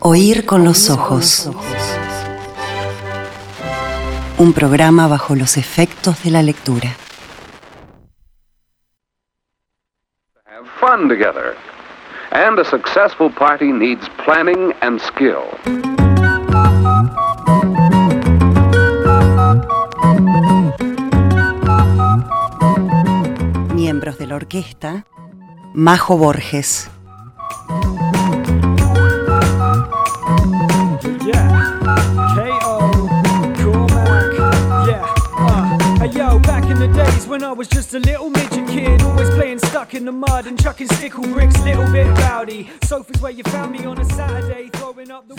Oír con los ojos. Un programa bajo los efectos de la lectura. have fun together. And a successful party needs planning and skill. Miembros de la orquesta. Majo Borges. Was just a little midget kid, always playing stuck in the mud and chucking stickle bricks, little bit rowdy. Sofas where you found me on a Saturday, throwing up the.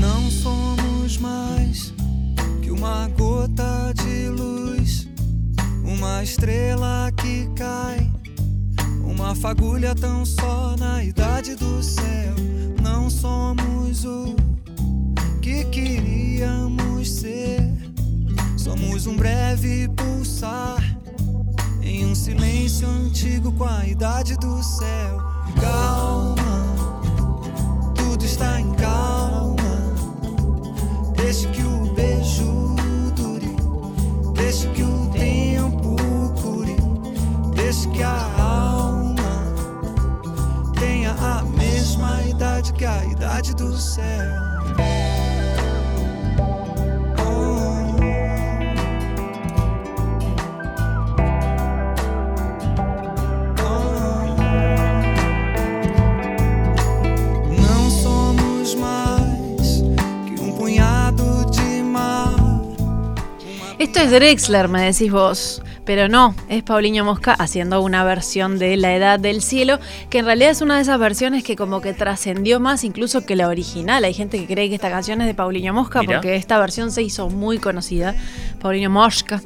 Não somos mais que uma gota de luz, uma estrela que cai, uma fagulha tão só na idade do céu. Não somos o que queríamos ser, somos um breve pulsar em um silêncio antigo com a idade do céu. Calma tudo está em calma. Deixe que o beijo dure, deixe que o tempo cure, deixe que a que a idade do céu. Oh. Não somos más que un puñado de mar. Esto es Drexler, me decís vos. Pero no, es Paulinho Mosca haciendo una versión de La Edad del Cielo, que en realidad es una de esas versiones que como que trascendió más incluso que la original. Hay gente que cree que esta canción es de Paulinho Mosca Mirá. porque esta versión se hizo muy conocida, Paulinho Mosca,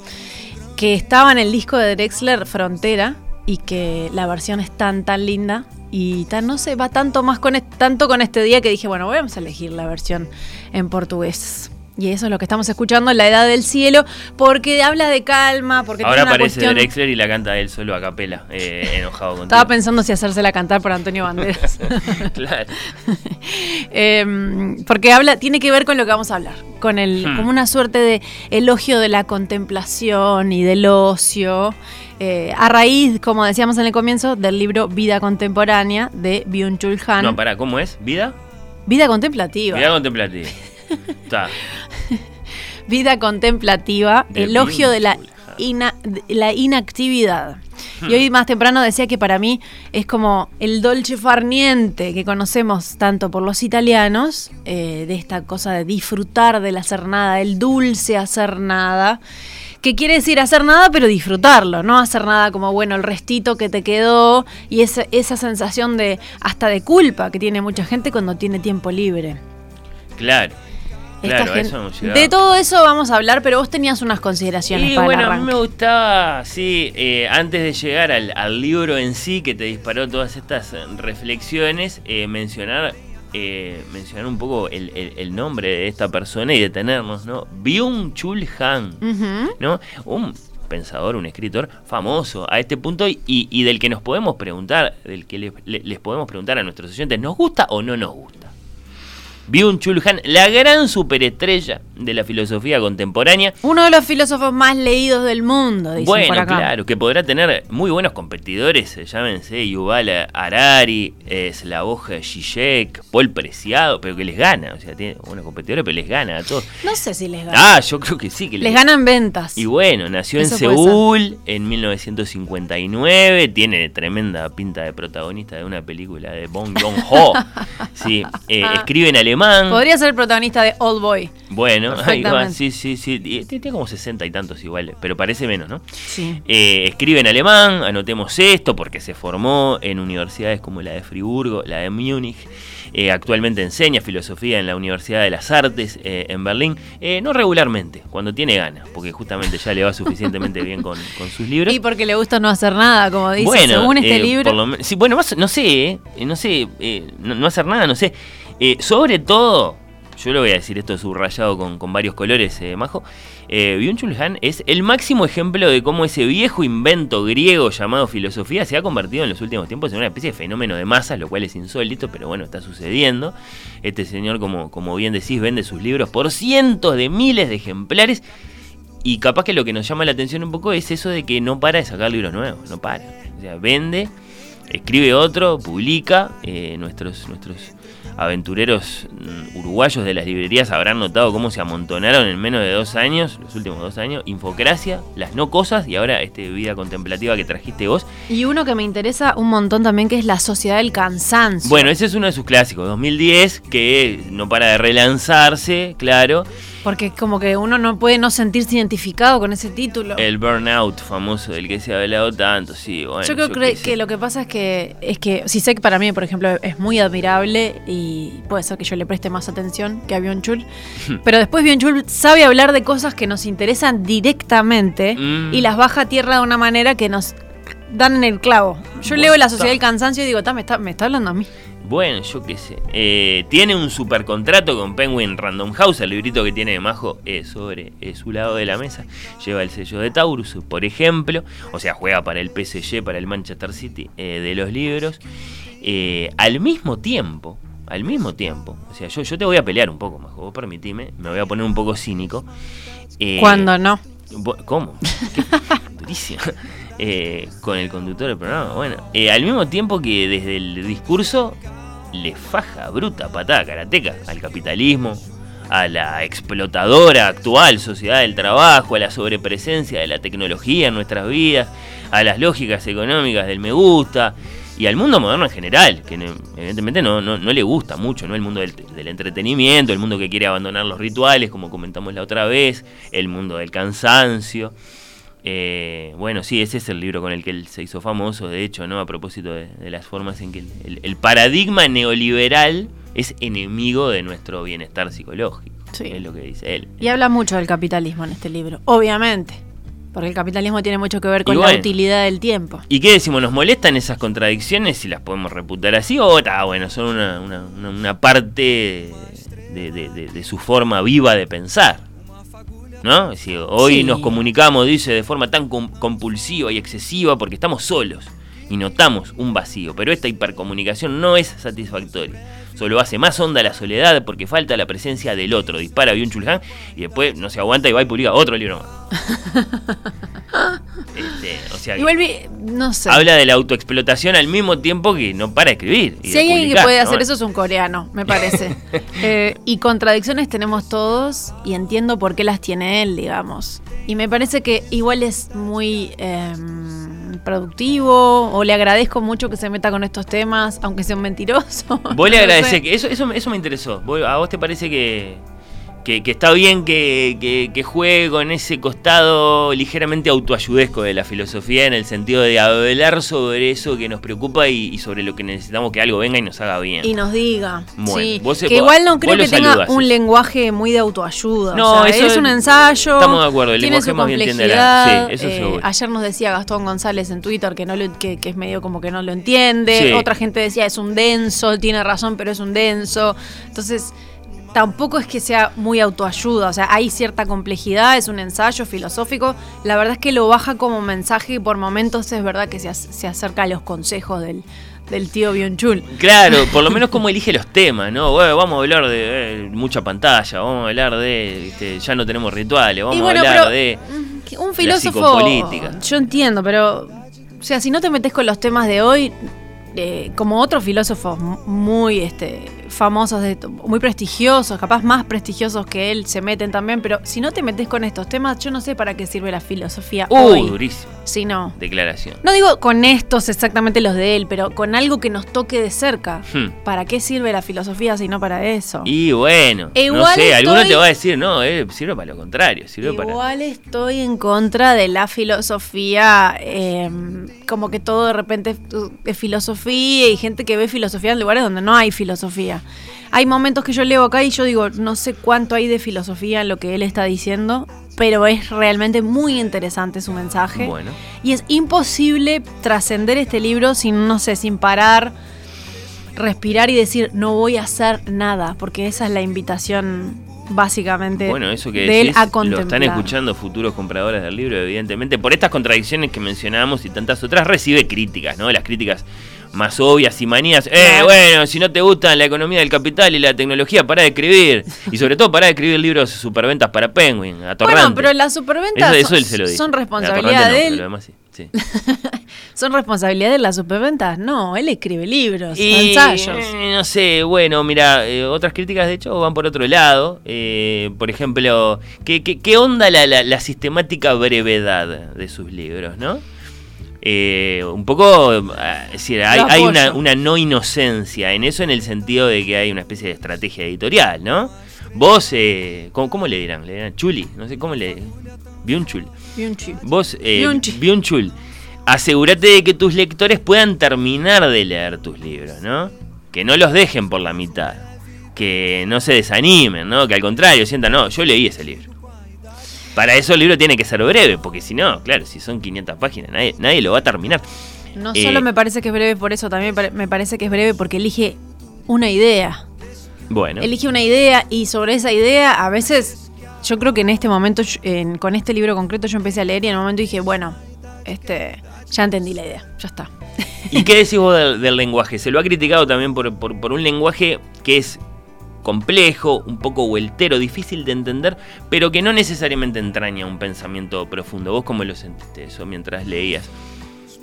que estaba en el disco de Drexler Frontera y que la versión es tan tan linda y tan no sé, va tanto más con est- tanto con este día que dije, bueno, vamos a elegir la versión en portugués. Y eso es lo que estamos escuchando en La Edad del Cielo, porque habla de calma, porque Ahora tiene una aparece cuestión... Drexler y la canta él solo a capela, eh, enojado contigo. Estaba pensando si hacérsela cantar por Antonio Banderas. claro. Em, porque habla, tiene que ver con lo que vamos a hablar, con el, Hmm. como una suerte de elogio de la contemplación y del ocio, eh, a raíz, como decíamos en el comienzo, del libro Vida Contemporánea de Byung-Chul Han. No, pará, ¿cómo es? ¿Vida? Vida contemplativa. Vida contemplativa. Está. Vida contemplativa, De elogio de la, ina- de la inactividad. Hmm. Y hoy más temprano decía que para mí es como el dolce farniente que conocemos tanto por los italianos, eh, de esta cosa de disfrutar del hacer nada, el dulce hacer nada, que quiere decir hacer nada pero disfrutarlo, no hacer nada como bueno el restito que te quedó y esa, esa sensación de hasta de culpa que tiene mucha gente cuando tiene tiempo libre. Claro. Esta Claro, a gen- eso hemos llegado. de todo eso vamos a hablar, pero vos tenías unas consideraciones Y para bueno, el a mí me gustaba, sí, eh, antes de llegar al, al libro en sí que te disparó todas estas reflexiones, eh, mencionar eh, mencionar un poco el, el- el nombre de esta persona y detenernos, ¿no? Byung-Chul Han, Ujú. ¿no? Un pensador, un escritor famoso a este punto y, y del que nos podemos preguntar, del que le- le- les podemos preguntar a nuestros oyentes, ¿nos gusta o no nos gusta? Byung-Chul Han, la gran superestrella de la filosofía contemporánea, Uno de los filósofos más leídos del mundo, dicen bueno, por acá. claro, que podrá tener muy buenos competidores, eh, llámense Yuval Harari, eh, Slavoj Žižek, Paul Preciado, pero que les gana, o sea, tiene buenos competidores, pero les gana a todos. No sé si les gana. Ah, yo creo que sí, que les ganan ventas. Y bueno, nació en Eso Seúl en 1959, tiene tremenda pinta de protagonista de una película de Bong Joon-ho. Sí, eh, escribe en alemán. Podría ser el protagonista de Old Boy. Bueno, ahí va, sí, sí, sí. Tiene como 60 y tantos igual, pero parece menos, ¿no? Sí. Eh, escribe en alemán, anotemos esto, porque se formó en universidades como la de Friburgo, la de Múnich. Eh, actualmente enseña filosofía en la Universidad de las Artes eh, en Berlín. Eh, no regularmente, cuando tiene ganas, porque justamente ya le va suficientemente bien con, con sus libros. Y porque le gusta no hacer nada, como dice, según este eh, libro. por lo men- sí, bueno, más- no sé, no sé, no, no hacer nada, no sé. Eh, sobre todo, yo lo voy a decir esto subrayado con, con varios colores, eh, Majo, eh, Byung-Chul Han es el máximo ejemplo de cómo ese viejo invento griego llamado filosofía se ha convertido en los últimos tiempos en una especie de fenómeno de masas, lo cual es insólito, pero bueno, está sucediendo. Este señor, como, como bien decís, vende sus libros por cientos de miles de ejemplares. Y capaz que lo que nos llama la atención un poco es eso de que no para de sacar libros nuevos, no para. O sea, vende, escribe otro, publica. eh, nuestros, nuestros aventureros mm, uruguayos de las librerías habrán notado cómo se amontonaron en menos de dos años, los últimos dos años, Infocracia, Las No Cosas y ahora este Vida Contemplativa que trajiste vos. Y uno que me interesa un montón también, que es La Sociedad del Cansancio. Bueno, ese es uno de sus clásicos, 2010, que no para de relanzarse, claro. Porque como que uno no puede no sentirse identificado con ese título. El burnout famoso del que se ha hablado tanto, sí, bueno. yo creo que, lo que pasa es que es que si sé que para mí, por ejemplo, es muy admirable y puede ser que yo le preste más atención que a Byung Chul, pero después Byung Chul sabe hablar de cosas que nos interesan directamente Mm. y las baja a tierra de una manera que nos dan en el clavo. Yo leo La Sociedad del Cansancio y digo, "Ta, me está, me está hablando a mí. Bueno, yo qué sé. Eh, tiene un super contrato con Penguin Random House, el librito que tiene de Majo eh, sobre su lado de la mesa. Lleva el sello de Taurus, por ejemplo. O sea, juega para el PSG, para el Manchester City eh, de los libros. Eh, al mismo tiempo, al mismo tiempo, o sea, yo, yo te voy a pelear un poco, Majo, vos permitime, me voy a poner un poco cínico. Eh, Cuando no. ¿Cómo? Durísimo. Eh, con el conductor del programa. Bueno, eh, al mismo tiempo que desde el discurso le faja bruta, patada karateca al capitalismo, a la explotadora actual sociedad del trabajo, a la sobrepresencia de la tecnología en nuestras vidas, a las lógicas económicas del me gusta y al mundo moderno en general, que evidentemente no, no, no le gusta mucho, ¿no? El mundo del, del entretenimiento, el mundo que quiere abandonar los rituales, como comentamos la otra vez, el mundo del cansancio. Eh, bueno, sí, ese es el libro con el que él se hizo famoso, de hecho, ¿no? A propósito de, de las formas en que el, el- el paradigma neoliberal es enemigo de nuestro bienestar psicológico. Sí. Es lo que dice él. Y habla mucho del capitalismo en este libro, obviamente. Porque el capitalismo tiene mucho que ver con la utilidad del tiempo. ¿Y qué decimos? ¿Nos molestan esas contradicciones si las podemos reputar así? O está bueno, son una, una- una- una parte de, de- de- de su forma viva de pensar. ¿No? Si hoy Sí. nos comunicamos, dice, de forma tan com- compulsiva y excesiva porque estamos solos y notamos un vacío. Pero esta hipercomunicación no es satisfactoria. Solo hace más honda la soledad porque falta la presencia del otro. Dispara Byung Chul Han y después no se aguanta y va y publica otro libro más. Este, o sea, Igual, vi- no sé. habla de la autoexplotación al mismo tiempo que no para de escribir. y Si de hay alguien que puede ¿no? hacer eso es un coreano, me parece. Eh, y contradicciones tenemos todos y entiendo por qué las tiene él, digamos. Y me parece que igual es muy em, productivo o le agradezco mucho que se meta con estos temas, aunque sea un mentiroso. Vos le No agradecés sé. que eso, eso, eso me interesó. ¿A vos te parece que, que, que está bien que, que, que juegue con ese costado ligeramente autoayudesco de la filosofía en el sentido de hablar sobre eso que nos preocupa y, y sobre lo que necesitamos que algo venga y nos haga bien? Y nos diga. Bueno, sí. vos- que vos- igual no creo que tenga un eso. lenguaje muy de autoayuda. No, o sea, eso es un ensayo. estamos de acuerdo, el tiene lenguaje su más bien la- sí, eso eh, ayer nos decía Gastón González en Twitter que, no lo- que, que es medio como que no lo entiende. Sí. Otra gente decía es un denso, tiene razón, pero es un denso. Entonces. Tampoco es que sea muy autoayuda, o sea, hay cierta complejidad, es un ensayo filosófico. La verdad es que lo baja como mensaje y por momentos es verdad que se, se acerca a los consejos del, del tío Byung-Chul. Claro, por lo menos como elige los temas, ¿no? Bueno, vamos a hablar de eh, mucha pantalla, vamos a hablar de, viste, ya no tenemos rituales, vamos bueno, a hablar de... mm, un filósofo. psicopolítica. Yo entiendo, pero. O sea, si no te metes con los temas de hoy, eh, como otros filósofos muy este, famosos, de, muy prestigiosos, capaz más prestigiosos que él, se meten también, pero si no te metes con estos temas, yo no sé para qué sirve la filosofía Uh, hoy. durísimo. Si no. Declaración. No digo con estos exactamente los de él, pero con algo que nos toque de cerca. Hmm. ¿Para qué sirve la filosofía si no para eso? Y bueno, E no sé, alguno estoy- te va a decir, no, eh, sirve para lo contrario, sirve para... Igual estoy en contra de la filosofía, eh, como que todo de repente es filosofía y gente que ve filosofía en lugares donde no hay filosofía. Hay momentos que yo leo acá y yo digo, no sé cuánto hay de filosofía en lo que él está diciendo, pero es realmente muy interesante su mensaje. Bueno, Y es imposible trascender este libro sin, no sé, sin parar respirar y decir, no voy a hacer nada, porque esa es la invitación básicamente Bueno, eso que de él a lo contemplar. están escuchando futuros compradores del libro, evidentemente. Por estas contradicciones que mencionábamos y tantas otras, recibe críticas, ¿no? Las críticas más obvias y manías. Eh, bueno, si no te gustan la economía del capital y la tecnología, para de escribir. Y sobre todo, para de escribir libros superventas para Penguin, atorrante. Bueno, pero las superventas Eso, eso son, él se lo dice. son responsabilidad no, de él. lo demás sí, sí. Son responsabilidad de las superventas. No, él escribe libros, Y, ensayos. eh, no sé, bueno, mira, eh, otras críticas de hecho van por otro lado. Eh, por ejemplo, ¿qué, qué, qué onda la, la- la sistemática brevedad de sus libros, no? Eh, un poco, es decir, hay, una, no inocencia en eso en el sentido de que hay una especie de estrategia editorial, ¿no? Vos, eh, ¿cómo, cómo le dirán? ¿Le dirán Chuli? No sé, ¿cómo le...? Un chip. Vos, eh, Byung-chul. Byung-chul, asegúrate de que tus lectores puedan terminar de leer tus libros, ¿no? Que no los dejen por la mitad. Que no se desanimen, ¿no? Que al contrario sientan, no, yo leí ese libro. Para eso el libro tiene que ser breve, porque si no, claro, si son 500 páginas, nadie, nadie lo va a terminar. No Eh, solo me parece que es breve por eso, también me parece que es breve porque elige una idea. Bueno, Elige una idea y sobre esa idea a veces, yo creo que en este momento, en- con este libro concreto yo empecé a leer y en un momento dije, bueno, este, ya entendí la idea, ya está. ¿y qué decís vos del, del lenguaje? Se lo ha criticado también por, por- por un lenguaje que es complejo, un poco vueltero, difícil de entender, pero que no necesariamente entraña un pensamiento profundo. ¿Vos cómo lo sentiste eso mientras leías?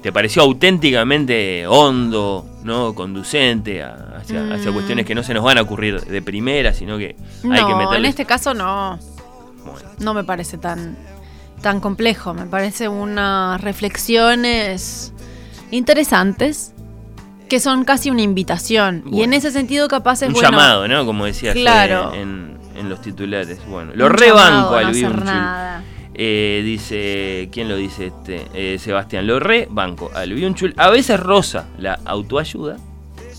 ¿Te pareció auténticamente hondo, no conducente a- hacia, hacia Mm. cuestiones que no se nos van a ocurrir de primera, sino que hay que No, meterle... en este caso no, Bueno, no me parece tan, tan complejo, me parece unas reflexiones interesantes que son casi una invitación. Y en ese sentido capaz es un bueno... llamado, ¿no? Como decías Claro. en, en los titulares. Bueno, lo un rebanco al no. Eh, dice, ¿quién lo dice este? Eh, Sebastián, lo re banco al Byung-chul. A veces rosa la autoayuda.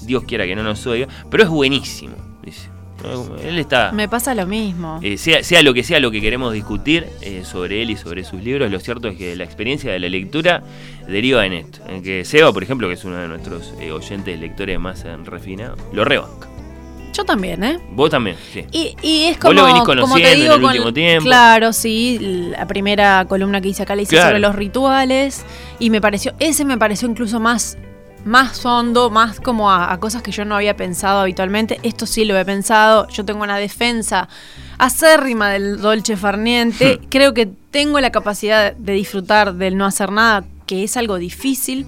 Dios quiera que no nos oiga, pero es buenísimo. Dice. ¿No? Él está. Me pasa lo mismo. eh, sea, sea lo que sea lo que queremos discutir eh, sobre él y sobre sus libros, lo cierto es que la experiencia de la lectura deriva en esto. En que Seba, por ejemplo, que es uno de nuestros eh, oyentes lectores más eh, refinados, lo rebanca. Yo también, ¿eh? Vos también, sí. Y, y es Vos como, lo venís como conociendo te digo, en el último tiempo. claro, sí, la primera columna que hice acá la hice Claro. sobre los rituales y me pareció, ese me pareció incluso más, más hondo, más como a, a cosas que yo no había pensado habitualmente. Esto sí lo he pensado, yo tengo una defensa acérrima del dolce farniente, Hmm. creo que tengo la capacidad de disfrutar del no hacer nada, que es algo difícil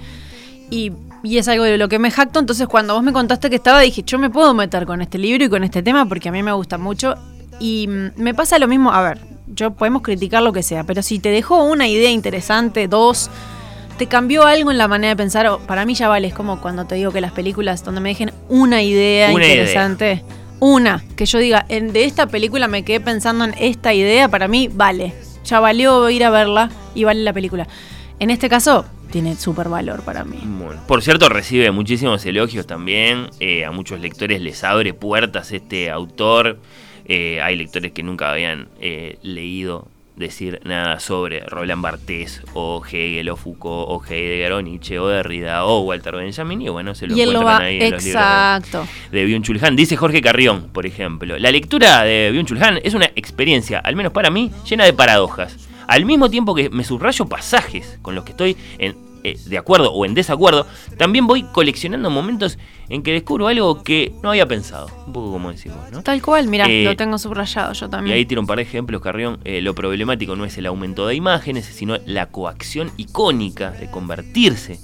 y, y es algo de lo que me jacto. Entonces, cuando vos me contaste que estaba, dije, yo me puedo meter con este libro y con este tema porque a mí me gusta mucho. Y mm, me pasa lo mismo, a ver, yo podemos criticar lo que sea, pero si te dejó una idea interesante, dos, te cambió algo en la manera de pensar, para mí ya vale, es como cuando te digo que las películas donde me dejen una idea Una idea. interesante, una, que yo diga, en, de esta película me quedé pensando en esta idea, para mí vale, ya valió ir a verla y vale la película. En este caso, tiene súper valor para mí. Bueno, por cierto, recibe muchísimos elogios también. eh, a muchos lectores les abre puertas este autor. Eh, hay lectores que nunca habían eh, leído decir nada sobre Roland Barthes o Hegel o Foucault o Heidegger o Nietzsche o Derrida o Walter Benjamin y bueno, se lo Y encuentran va, ahí en los libros de- exacto. de Byung-Chul Han. Dice Jorge Carrión, por ejemplo, la lectura de Byung-Chul Han es una experiencia, al menos para mí, llena de paradojas. Al mismo tiempo que me subrayo pasajes con los que estoy en, eh, de acuerdo o en desacuerdo, también voy coleccionando momentos en que descubro algo que no había pensado. Un poco como decís vos, ¿no? Tal cual, mira, Eh, lo tengo subrayado yo Y también. ahí tiro un par de ejemplos, Carrión. Eh, lo problemático no es el aumento de imágenes, sino la coacción icónica de convertirse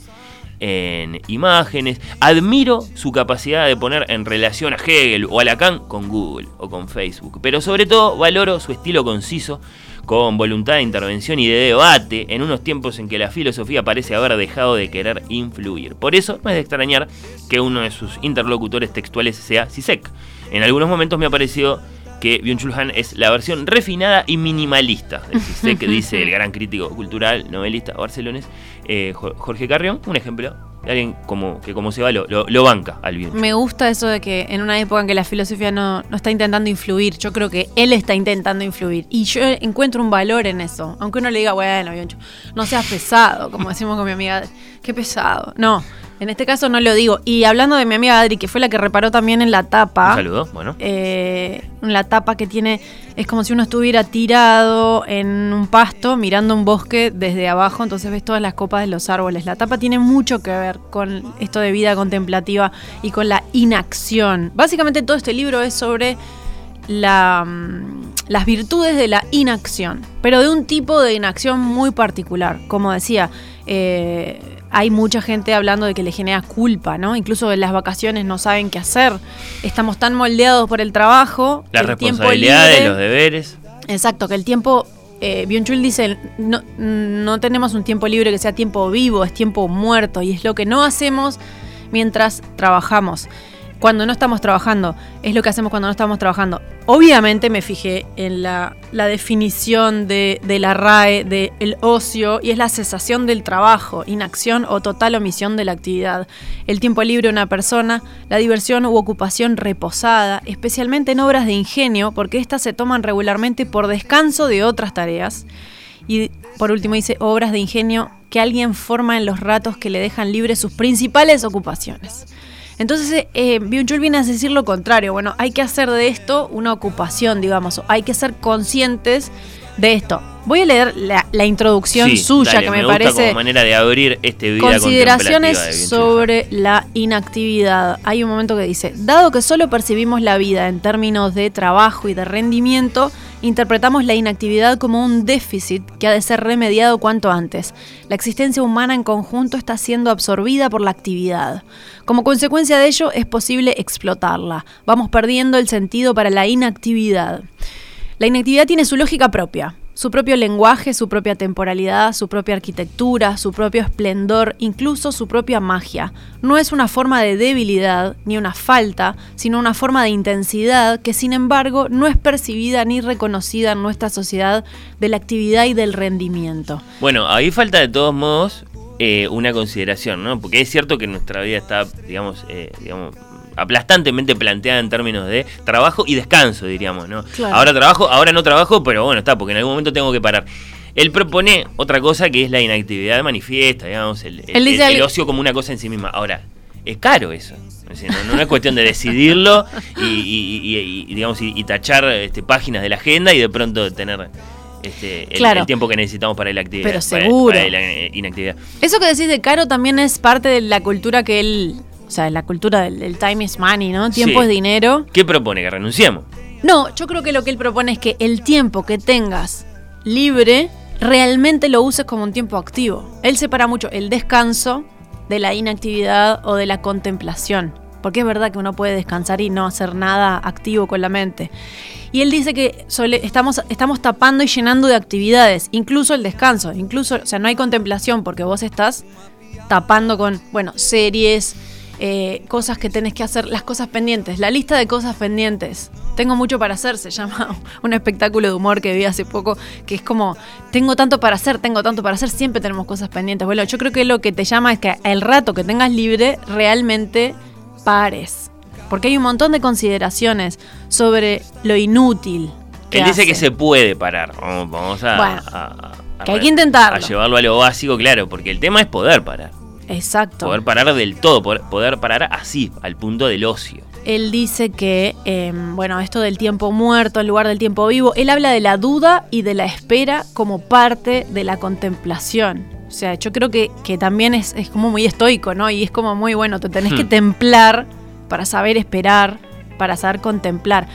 en imágenes. Admiro su capacidad de poner en relación a Hegel o a Lacan con Google o con Facebook. Pero sobre todo valoro su estilo conciso, con voluntad de intervención y de debate en unos tiempos en que la filosofía parece haber dejado de querer influir. Por eso no es de extrañar que uno de sus interlocutores textuales sea Sisek. En algunos momentos me ha parecido que Byung-Chul es la versión refinada y minimalista de Sisek, dice el gran crítico cultural, novelista barcelonés eh, Jo- Jorge Carrión, un ejemplo alguien como, que como se va lo, lo- banca al Byung-Chul. Me gusta eso de que en una época en que la filosofía no, no está intentando influir, yo creo que él está intentando influir. Y yo encuentro un valor en eso. Aunque uno le diga, bueno, Bioncho, no seas pesado, como decimos con mi amiga, qué pesado. No, En este caso no lo digo. Y hablando de mi amiga Adri, que fue la que reparó también en la tapa. Un saludo, bueno. eh, la tapa que tiene es como si uno estuviera tirado en un pasto mirando un bosque desde abajo, entonces ves todas las copas de los árboles. La tapa tiene mucho que ver con esto de vida contemplativa y con la inacción. Básicamente todo este libro es sobre la, mm, las virtudes de la inacción, pero de un tipo de inacción muy particular. Como decía, eh, hay mucha gente hablando de que le genera culpa, ¿no? Incluso en las vacaciones no saben qué hacer. Estamos tan moldeados por el trabajo. Tiempo responsabilidades, libre- los deberes. Exacto, que el tiempo. Eh, Byung-Chul dice: no, no tenemos un tiempo libre que sea tiempo vivo, es tiempo muerto. Y es lo que no hacemos mientras trabajamos. Cuando no estamos trabajando, es lo que hacemos cuando no estamos trabajando. Obviamente me fijé en la, definición de, de la RAE de el ocio y es la cesación del trabajo, inacción o total omisión de la actividad. El tiempo libre de una persona, la diversión u ocupación reposada, especialmente en obras de ingenio, porque éstas se toman regularmente por descanso de otras tareas. Y por último dice obras de ingenio que alguien forma en los ratos que le dejan libres sus principales ocupaciones. Entonces, eh, Byung-Chul viene a decir lo contrario. Bueno, hay que hacer de esto una ocupación, digamos. Hay que ser conscientes de esto. Voy a leer la, la introducción Sí, suya, dale, que me, me gusta parece como manera de abrir este vida consideraciones sobre la inactividad. Hay un momento que dice, dado que solo percibimos la vida en términos de trabajo y de rendimiento, interpretamos la inactividad como un déficit que ha de ser remediado cuanto antes. La existencia humana en conjunto está siendo absorbida por la actividad. Como consecuencia de ello, es posible explotarla. Vamos perdiendo el sentido para la inactividad. La inactividad tiene su lógica propia, su propio lenguaje, su propia temporalidad, su propia arquitectura, su propio esplendor, incluso su propia magia. No es una forma de debilidad ni una falta, sino una forma de intensidad que sin embargo no es percibida ni reconocida en nuestra sociedad de la actividad y del rendimiento. Bueno, ahí falta de todos modos eh, una consideración, ¿no? Porque es cierto que nuestra vida está, digamos, eh, digamos aplastantemente planteada en términos de trabajo y descanso, diríamos, ¿no? Claro. Ahora trabajo, ahora no trabajo, pero bueno, está, porque en algún momento tengo que parar. Él propone otra cosa que es la inactividad manifiesta, digamos, el, ocio como una cosa en sí misma. Ahora, es caro eso. No, no es cuestión de decidirlo y, y- y- y, digamos, y, tachar este, páginas de la agenda y de pronto tener este, el, Claro. el tiempo que necesitamos para la actividad. Pero para- seguro. para la eh, inactividad. Eso que decís de Caro también es parte de la cultura que él, sea, la cultura del, del time is money, ¿no? Tiempo Sí. es dinero. ¿Qué propone? Que renunciemos. No, yo creo que lo que él propone es que el tiempo que tengas libre realmente lo uses como un tiempo activo. Él separa mucho el descanso de la inactividad o de la contemplación. Porque es verdad que uno puede descansar y no hacer nada activo con la mente. Y él dice que sole- estamos, estamos tapando y llenando de actividades, incluso el descanso, incluso, o sea, no hay contemplación porque vos estás tapando con, bueno, series, eh, cosas que tenés que hacer, las cosas pendientes, la lista de cosas pendientes. Tengo mucho para hacer, se llama un espectáculo de humor que vi hace poco, que es como, tengo tanto para hacer, tengo tanto para hacer, siempre tenemos cosas pendientes. Bueno, yo creo que lo que te llama es que el rato que tengas libre, realmente pares. Porque hay un montón de consideraciones sobre lo inútil. Él dice que se puede parar. Vamos, a, Bueno, a- a- que hay que intentarlo. A llevarlo a lo básico, claro, porque el tema es poder parar. Exacto. Poder parar del todo, poder, poder parar así, al punto del ocio. Él dice que, eh, bueno, esto del tiempo muerto en lugar del tiempo vivo, él habla de la duda y de la espera como parte de la contemplación. O sea, yo creo que, que también es, es como muy estoico, ¿no? Y es como muy bueno, te tenés que Hmm. templar para saber esperar, para saber contemplar.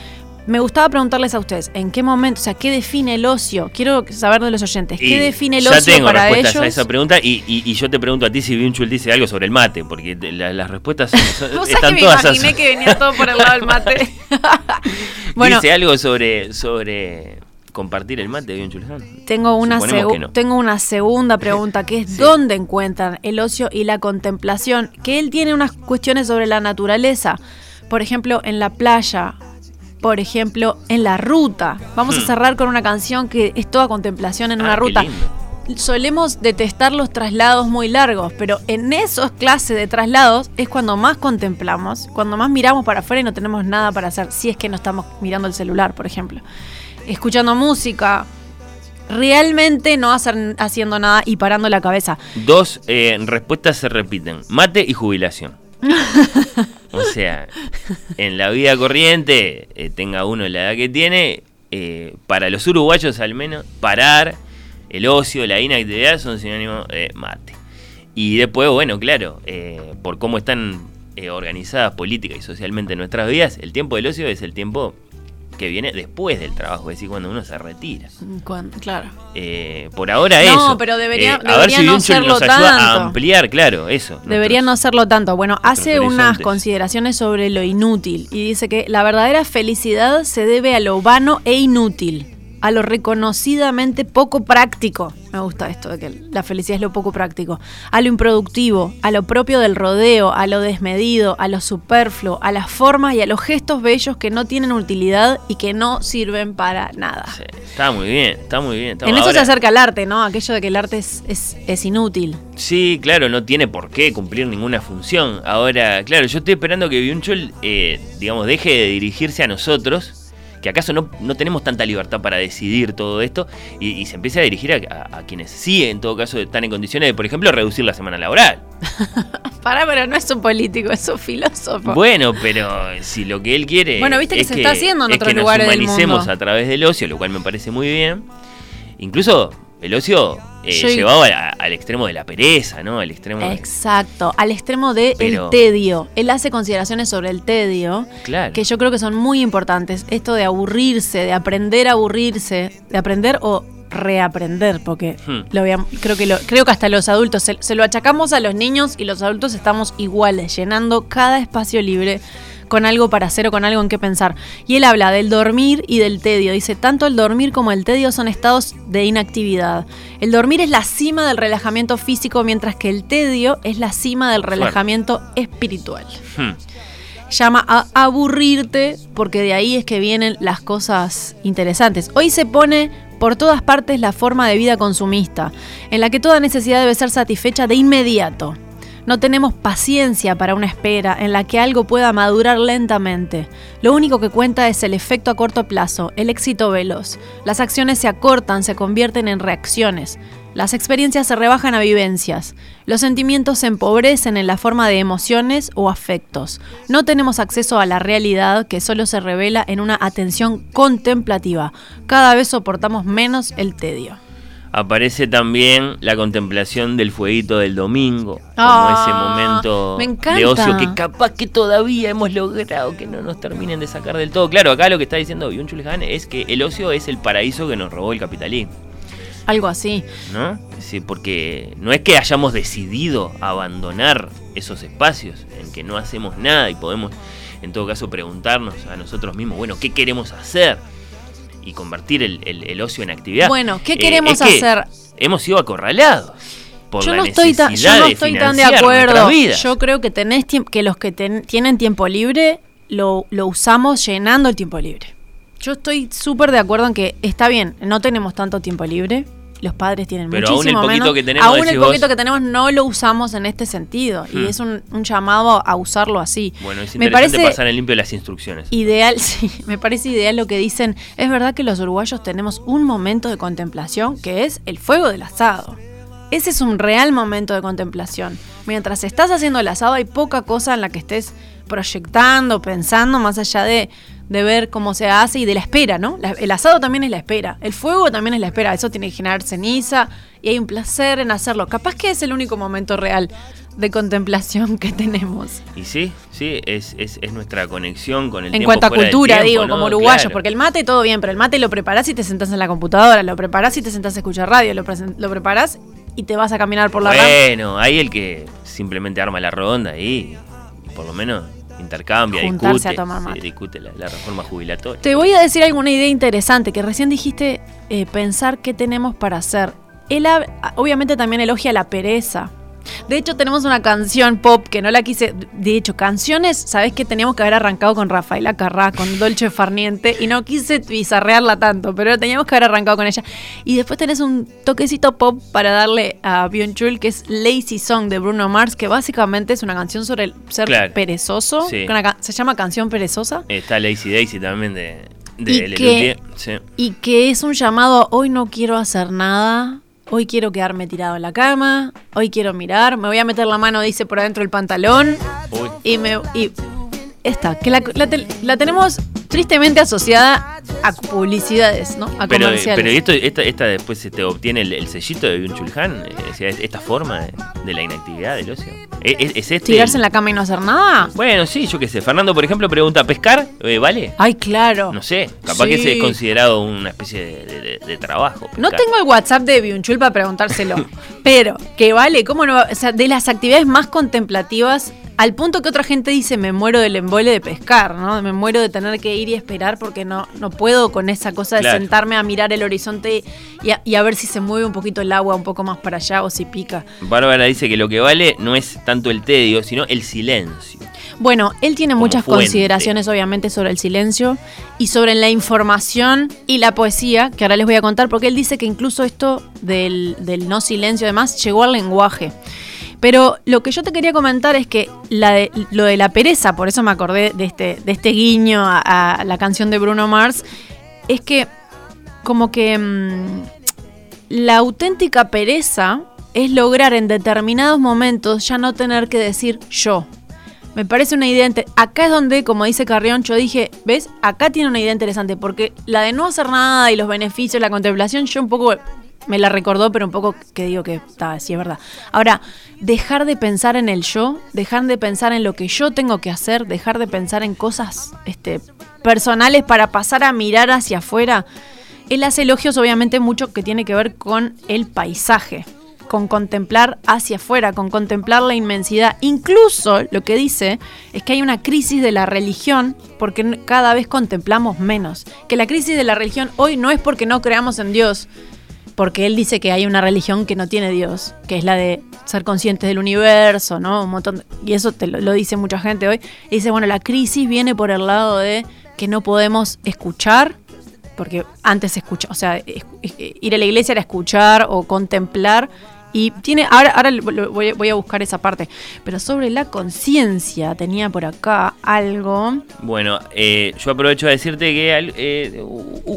Me gustaba preguntarles a ustedes, ¿en qué momento, o sea, qué define el ocio? Quiero saber de los oyentes, ¿qué Y define el ya ocio tengo para respuestas ellos? a esa pregunta y, y- y yo te pregunto a ti si Byung-Chul dice algo sobre el mate, porque la- las respuestas son- Vos están que me todas imaginé así. que venía todo por el lado del mate. bueno, ¿Dice algo sobre, sobre compartir el mate de Byung-Chul Han? Tengo una, no. tengo una segunda pregunta, que es Sí. ¿dónde encuentran el ocio y la contemplación? Que él tiene unas cuestiones sobre la naturaleza, por ejemplo, en la playa, por ejemplo, en la ruta. Vamos a Hmm. cerrar con una canción que es toda contemplación en Ah, una qué ruta. lindo. Solemos detestar los traslados muy largos, pero en esos clases de traslados es cuando más contemplamos, cuando más miramos para afuera y no tenemos nada para hacer, si es que no estamos mirando el celular, por ejemplo. Escuchando música, realmente no hacer, haciendo nada y parando la cabeza. Dos eh, respuestas se repiten: mate y jubilación. o sea, en la vida corriente, eh, tenga uno la edad que tiene, eh, para los uruguayos al menos, parar, el ocio, la inactividad son sinónimos de mate. Y después, bueno, claro, eh, por cómo están organizadas política y socialmente nuestras vidas, el tiempo del ocio es el tiempo que viene después del trabajo, es decir, cuando uno se retira. Cuando- claro. Eh, por ahora No, eso. pero debería- a ver debería si no Biunchel serlo nos ayuda a tanto. ampliar, claro, eso. Debería no hacerlo tanto. Bueno, hace unas consideraciones sobre lo inútil y dice que la verdadera felicidad se debe a lo vano e inútil, a lo reconocidamente poco práctico. Me gusta esto de que la felicidad es lo poco práctico, a lo improductivo, a lo propio del rodeo, a lo desmedido, a lo superfluo, a las formas y a los gestos bellos que no tienen utilidad y que no sirven para nada. Sí, está muy bien, está muy bien. está- En eso se acerca el arte, ¿no? Aquello de que el arte es, es, es inútil. Sí, claro, no tiene por qué cumplir ninguna función. Ahora, claro, yo estoy esperando que Biunchol, eh, digamos, deje de dirigirse a nosotros, que acaso no, no tenemos tanta libertad para decidir todo esto, y, y se empiece a dirigir a, a- a quienes sí, en todo caso, están en condiciones de, por ejemplo, reducir la semana laboral. Pará, pero no es un político, es un filósofo. Bueno, pero si lo que él quiere Bueno, viste que es se está haciendo en es otros que nos lugares del mundo. a través del ocio, lo cual me parece muy bien. Incluso el ocio eh, Yo- llevado a- al extremo de la pereza, ¿no? Al extremo de- Exacto, al extremo de Pero- el tedio. Él hace consideraciones sobre el tedio Claro. que yo creo que son muy importantes. Esto de aburrirse, de aprender a aburrirse, de aprender o reaprender, porque Hmm. lo veam- creo que lo, creo que hasta los adultos se, se lo achacamos a los niños y los adultos estamos iguales, llenando cada espacio libre con algo para hacer o con algo en qué pensar. Y él habla del dormir y del tedio. Dice, tanto el dormir como el tedio son estados de inactividad. El dormir es la cima del relajamiento físico, mientras que el tedio es la cima del relajamiento espiritual Hmm. llama a aburrirte porque de ahí es que vienen las cosas interesantes. Hoy se pone por todas partes la forma de vida consumista, en la que toda necesidad debe ser satisfecha de inmediato. No tenemos paciencia para una espera en la que algo pueda madurar lentamente. Lo único que cuenta es el efecto a corto plazo, el éxito veloz. Las acciones se acortan, se convierten en reacciones. Las experiencias se rebajan a vivencias. Los sentimientos se empobrecen en la forma de emociones o afectos. No tenemos acceso a la realidad que solo se revela en una atención contemplativa. Cada vez soportamos menos el tedio. Aparece también la contemplación del fueguito del domingo, como Ah, ese momento de ocio que capaz que todavía hemos logrado que no nos terminen de sacar del todo. Claro, acá lo que está diciendo Byung Chul Han es que el ocio es el paraíso que nos robó el capitalismo, Algo así. ¿no? Sí, porque no es que hayamos decidido abandonar esos espacios en que no hacemos nada y podemos, en todo caso, preguntarnos a nosotros mismos, bueno, ¿qué queremos hacer? Y convertir el, el- el ocio en actividad. Bueno, ¿qué Eh, queremos que hacer? Hemos sido acorralados. Por yo la no estoy tan, yo no de estoy tan de acuerdo. Yo creo que tenés que los que ten- tienen tiempo libre lo, lo usamos llenando el tiempo libre. Yo estoy súper de acuerdo en que está bien, no tenemos tanto tiempo libre. Los padres tienen Pero aún el muchísimo poquito menos. que tenemos, aún el poquito vos. que tenemos no lo usamos en este sentido. Y Hmm. es un, un llamado a usarlo así. Bueno, es Me parece pasar en limpio las instrucciones. ideal, sí, me parece ideal lo que dicen. Es verdad que los uruguayos tenemos un momento de contemplación que es el fuego del asado. Ese es un real momento de contemplación. Mientras estás haciendo el asado hay poca cosa en la que estés proyectando, pensando, más allá de, de ver cómo se hace y de la espera, ¿no? La- el asado también es la espera, el fuego también es la espera, eso tiene que generar ceniza y hay un placer en hacerlo. Capaz que es el único momento real de contemplación que tenemos. Y sí, sí, es, es, es nuestra conexión con el En tiempo cuanto a cultura, tiempo, digo, ¿no? como uruguayos, Claro. porque el mate todo bien, pero el mate lo preparás y te sentás en la computadora, lo preparás y te sentás a escuchar radio, lo, lo preparás y te vas a caminar por la. Bueno, hay el que simplemente arma la ronda y, y por lo menos intercambia, Juntarse discute, a tomar discute la, la reforma jubilatoria. Te voy a decir alguna idea interesante, que recién dijiste eh, pensar qué tenemos para hacer. Él obviamente también elogia la pereza. De hecho, tenemos una canción pop que no la quise. De hecho, canciones, ¿sabés que teníamos que haber arrancado con Rafaela Carrá, con Dolce Farniente? Y no quise bizarrearla tanto, pero teníamos que haber arrancado con ella. Y después tenés un toquecito pop para darle a Byung-Chul, que es Lazy Song de Bruno Mars, que básicamente es una canción sobre el ser Claro. perezoso. Sí. Una ca- se llama Canción Perezosa. Está Lazy Daisy también de, De y, que, sí. y que es un llamado, hoy no quiero hacer nada, hoy quiero quedarme tirado en la cama, hoy quiero mirar, me voy a meter la mano, dice, por adentro del pantalón, Uy. y me... Y esta, que la, la te- la tenemos tristemente asociada a publicidades, ¿no? A Pero, comerciales. pero esto, esta, esta después se te obtiene el, el sellito de Byung Chul Han, eh, es- esta forma de, de la inactividad del ocio. ¿Es, es- es este? ¿Tirarse en la cama y no hacer nada? Bueno, sí, yo qué sé. Fernando, por ejemplo, pregunta, ¿pescar? Eh, ¿Vale? Ay, claro. No sé, capaz que Sí. es considerado una especie de, de- de- de trabajo. No tengo el WhatsApp de Biunchul para preguntárselo. pero, que vale, ¿cómo no? O sea, de las actividades más contemplativas, al punto que otra gente dice, me muero del embole de pescar, ¿no? Me muero de tener que ir y esperar porque no, no puedo con esa cosa de Claro. sentarme a mirar el horizonte y a, y a ver si se mueve un poquito el agua un poco más para allá o si pica. Bárbara dice que lo que vale no es tanto el tedio, sino el silencio. Bueno, él tiene Como muchas fuente. consideraciones, obviamente, sobre el silencio y sobre la información y la poesía, que ahora les voy a contar, porque él dice que incluso esto del, del no silencio, además, llegó al lenguaje. Pero lo que yo te quería comentar es que lo de la pereza, por eso me acordé de este, de este guiño a, la canción de Bruno Mars, es que como que mm, la auténtica pereza es lograr en determinados momentos ya no tener que decir yo. Me parece una idea. Acá es donde, como dice Carrión, yo dije, ¿ves? Acá tiene una idea interesante, porque la de no hacer nada y los beneficios, la contemplación, yo un poco me la recordó, pero un poco que digo que está, sí es verdad. Ahora, dejar de pensar en el yo, dejar de pensar en lo que yo tengo que hacer, dejar de pensar en cosas este, personales para pasar a mirar hacia afuera. Él hace elogios, obviamente, mucho que tiene que ver con el paisaje con contemplar hacia afuera, con contemplar la inmensidad. Incluso lo que dice es que hay una crisis de la religión porque cada vez contemplamos menos. Que la crisis de la religión hoy no es porque no creamos en Dios, porque él dice que hay una religión que no tiene Dios, que es la de ser conscientes del universo, ¿no? Un montón de- y eso te lo, dice mucha gente hoy. Dice, bueno, la crisis viene por el lado de que no podemos escuchar, porque antes escucha, o sea, ir a la iglesia era escuchar o contemplar. Y tiene, ahora, ahora voy, a- voy a buscar esa parte. Pero sobre la conciencia tenía por acá algo. Bueno, eh, yo aprovecho a decirte que eh,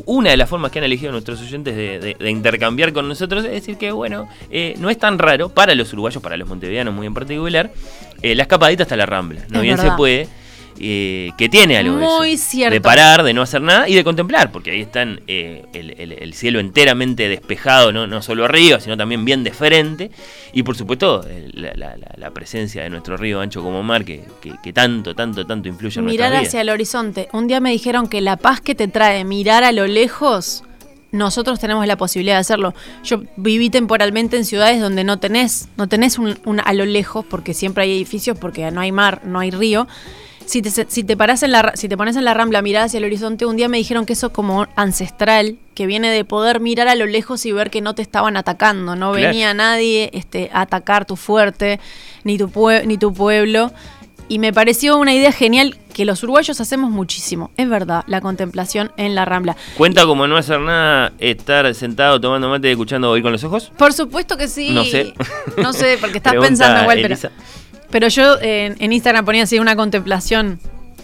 una de las formas que han elegido nuestros oyentes de, de- de intercambiar con nosotros es decir que, bueno, eh, no es tan raro para los uruguayos, para los montevideanos muy en particular, eh, la escapadita hasta la rambla. No Es bien se puede. Eh, que tiene algo de Muy eso. cierto. De parar, de no hacer nada y de contemplar, porque ahí están eh, el, el- el cielo enteramente despejado, ¿no? no solo arriba, sino también bien de frente. Y por supuesto, la, la- la- la presencia de nuestro río ancho como mar, que, que- que tanto, tanto, tanto influye en Mirar vidas. hacia el horizonte. Un día me dijeron que la paz que te trae mirar a lo lejos, nosotros tenemos la posibilidad de hacerlo. Yo viví temporalmente en ciudades donde no tenés, no tenés un, un a lo lejos, porque siempre hay edificios, porque no hay mar, no hay río. Si te, si te parás en la, si te pones en la rambla a mirar hacia el horizonte, un día me dijeron que eso es como ancestral, que viene de poder mirar a lo lejos y ver que no te estaban atacando, no Claro. venía nadie este, a atacar tu fuerte, ni tu, pue- ni tu pueblo. Y me pareció una idea genial que los uruguayos hacemos muchísimo. Es verdad, la contemplación en la rambla. ¿Cuenta como no hacer nada estar sentado tomando mate y escuchando oír con los ojos? Por supuesto que sí. No sé. No sé, porque estás Pregunta pensando igual, Elisa. pero yo en, Instagram ponía así una contemplación.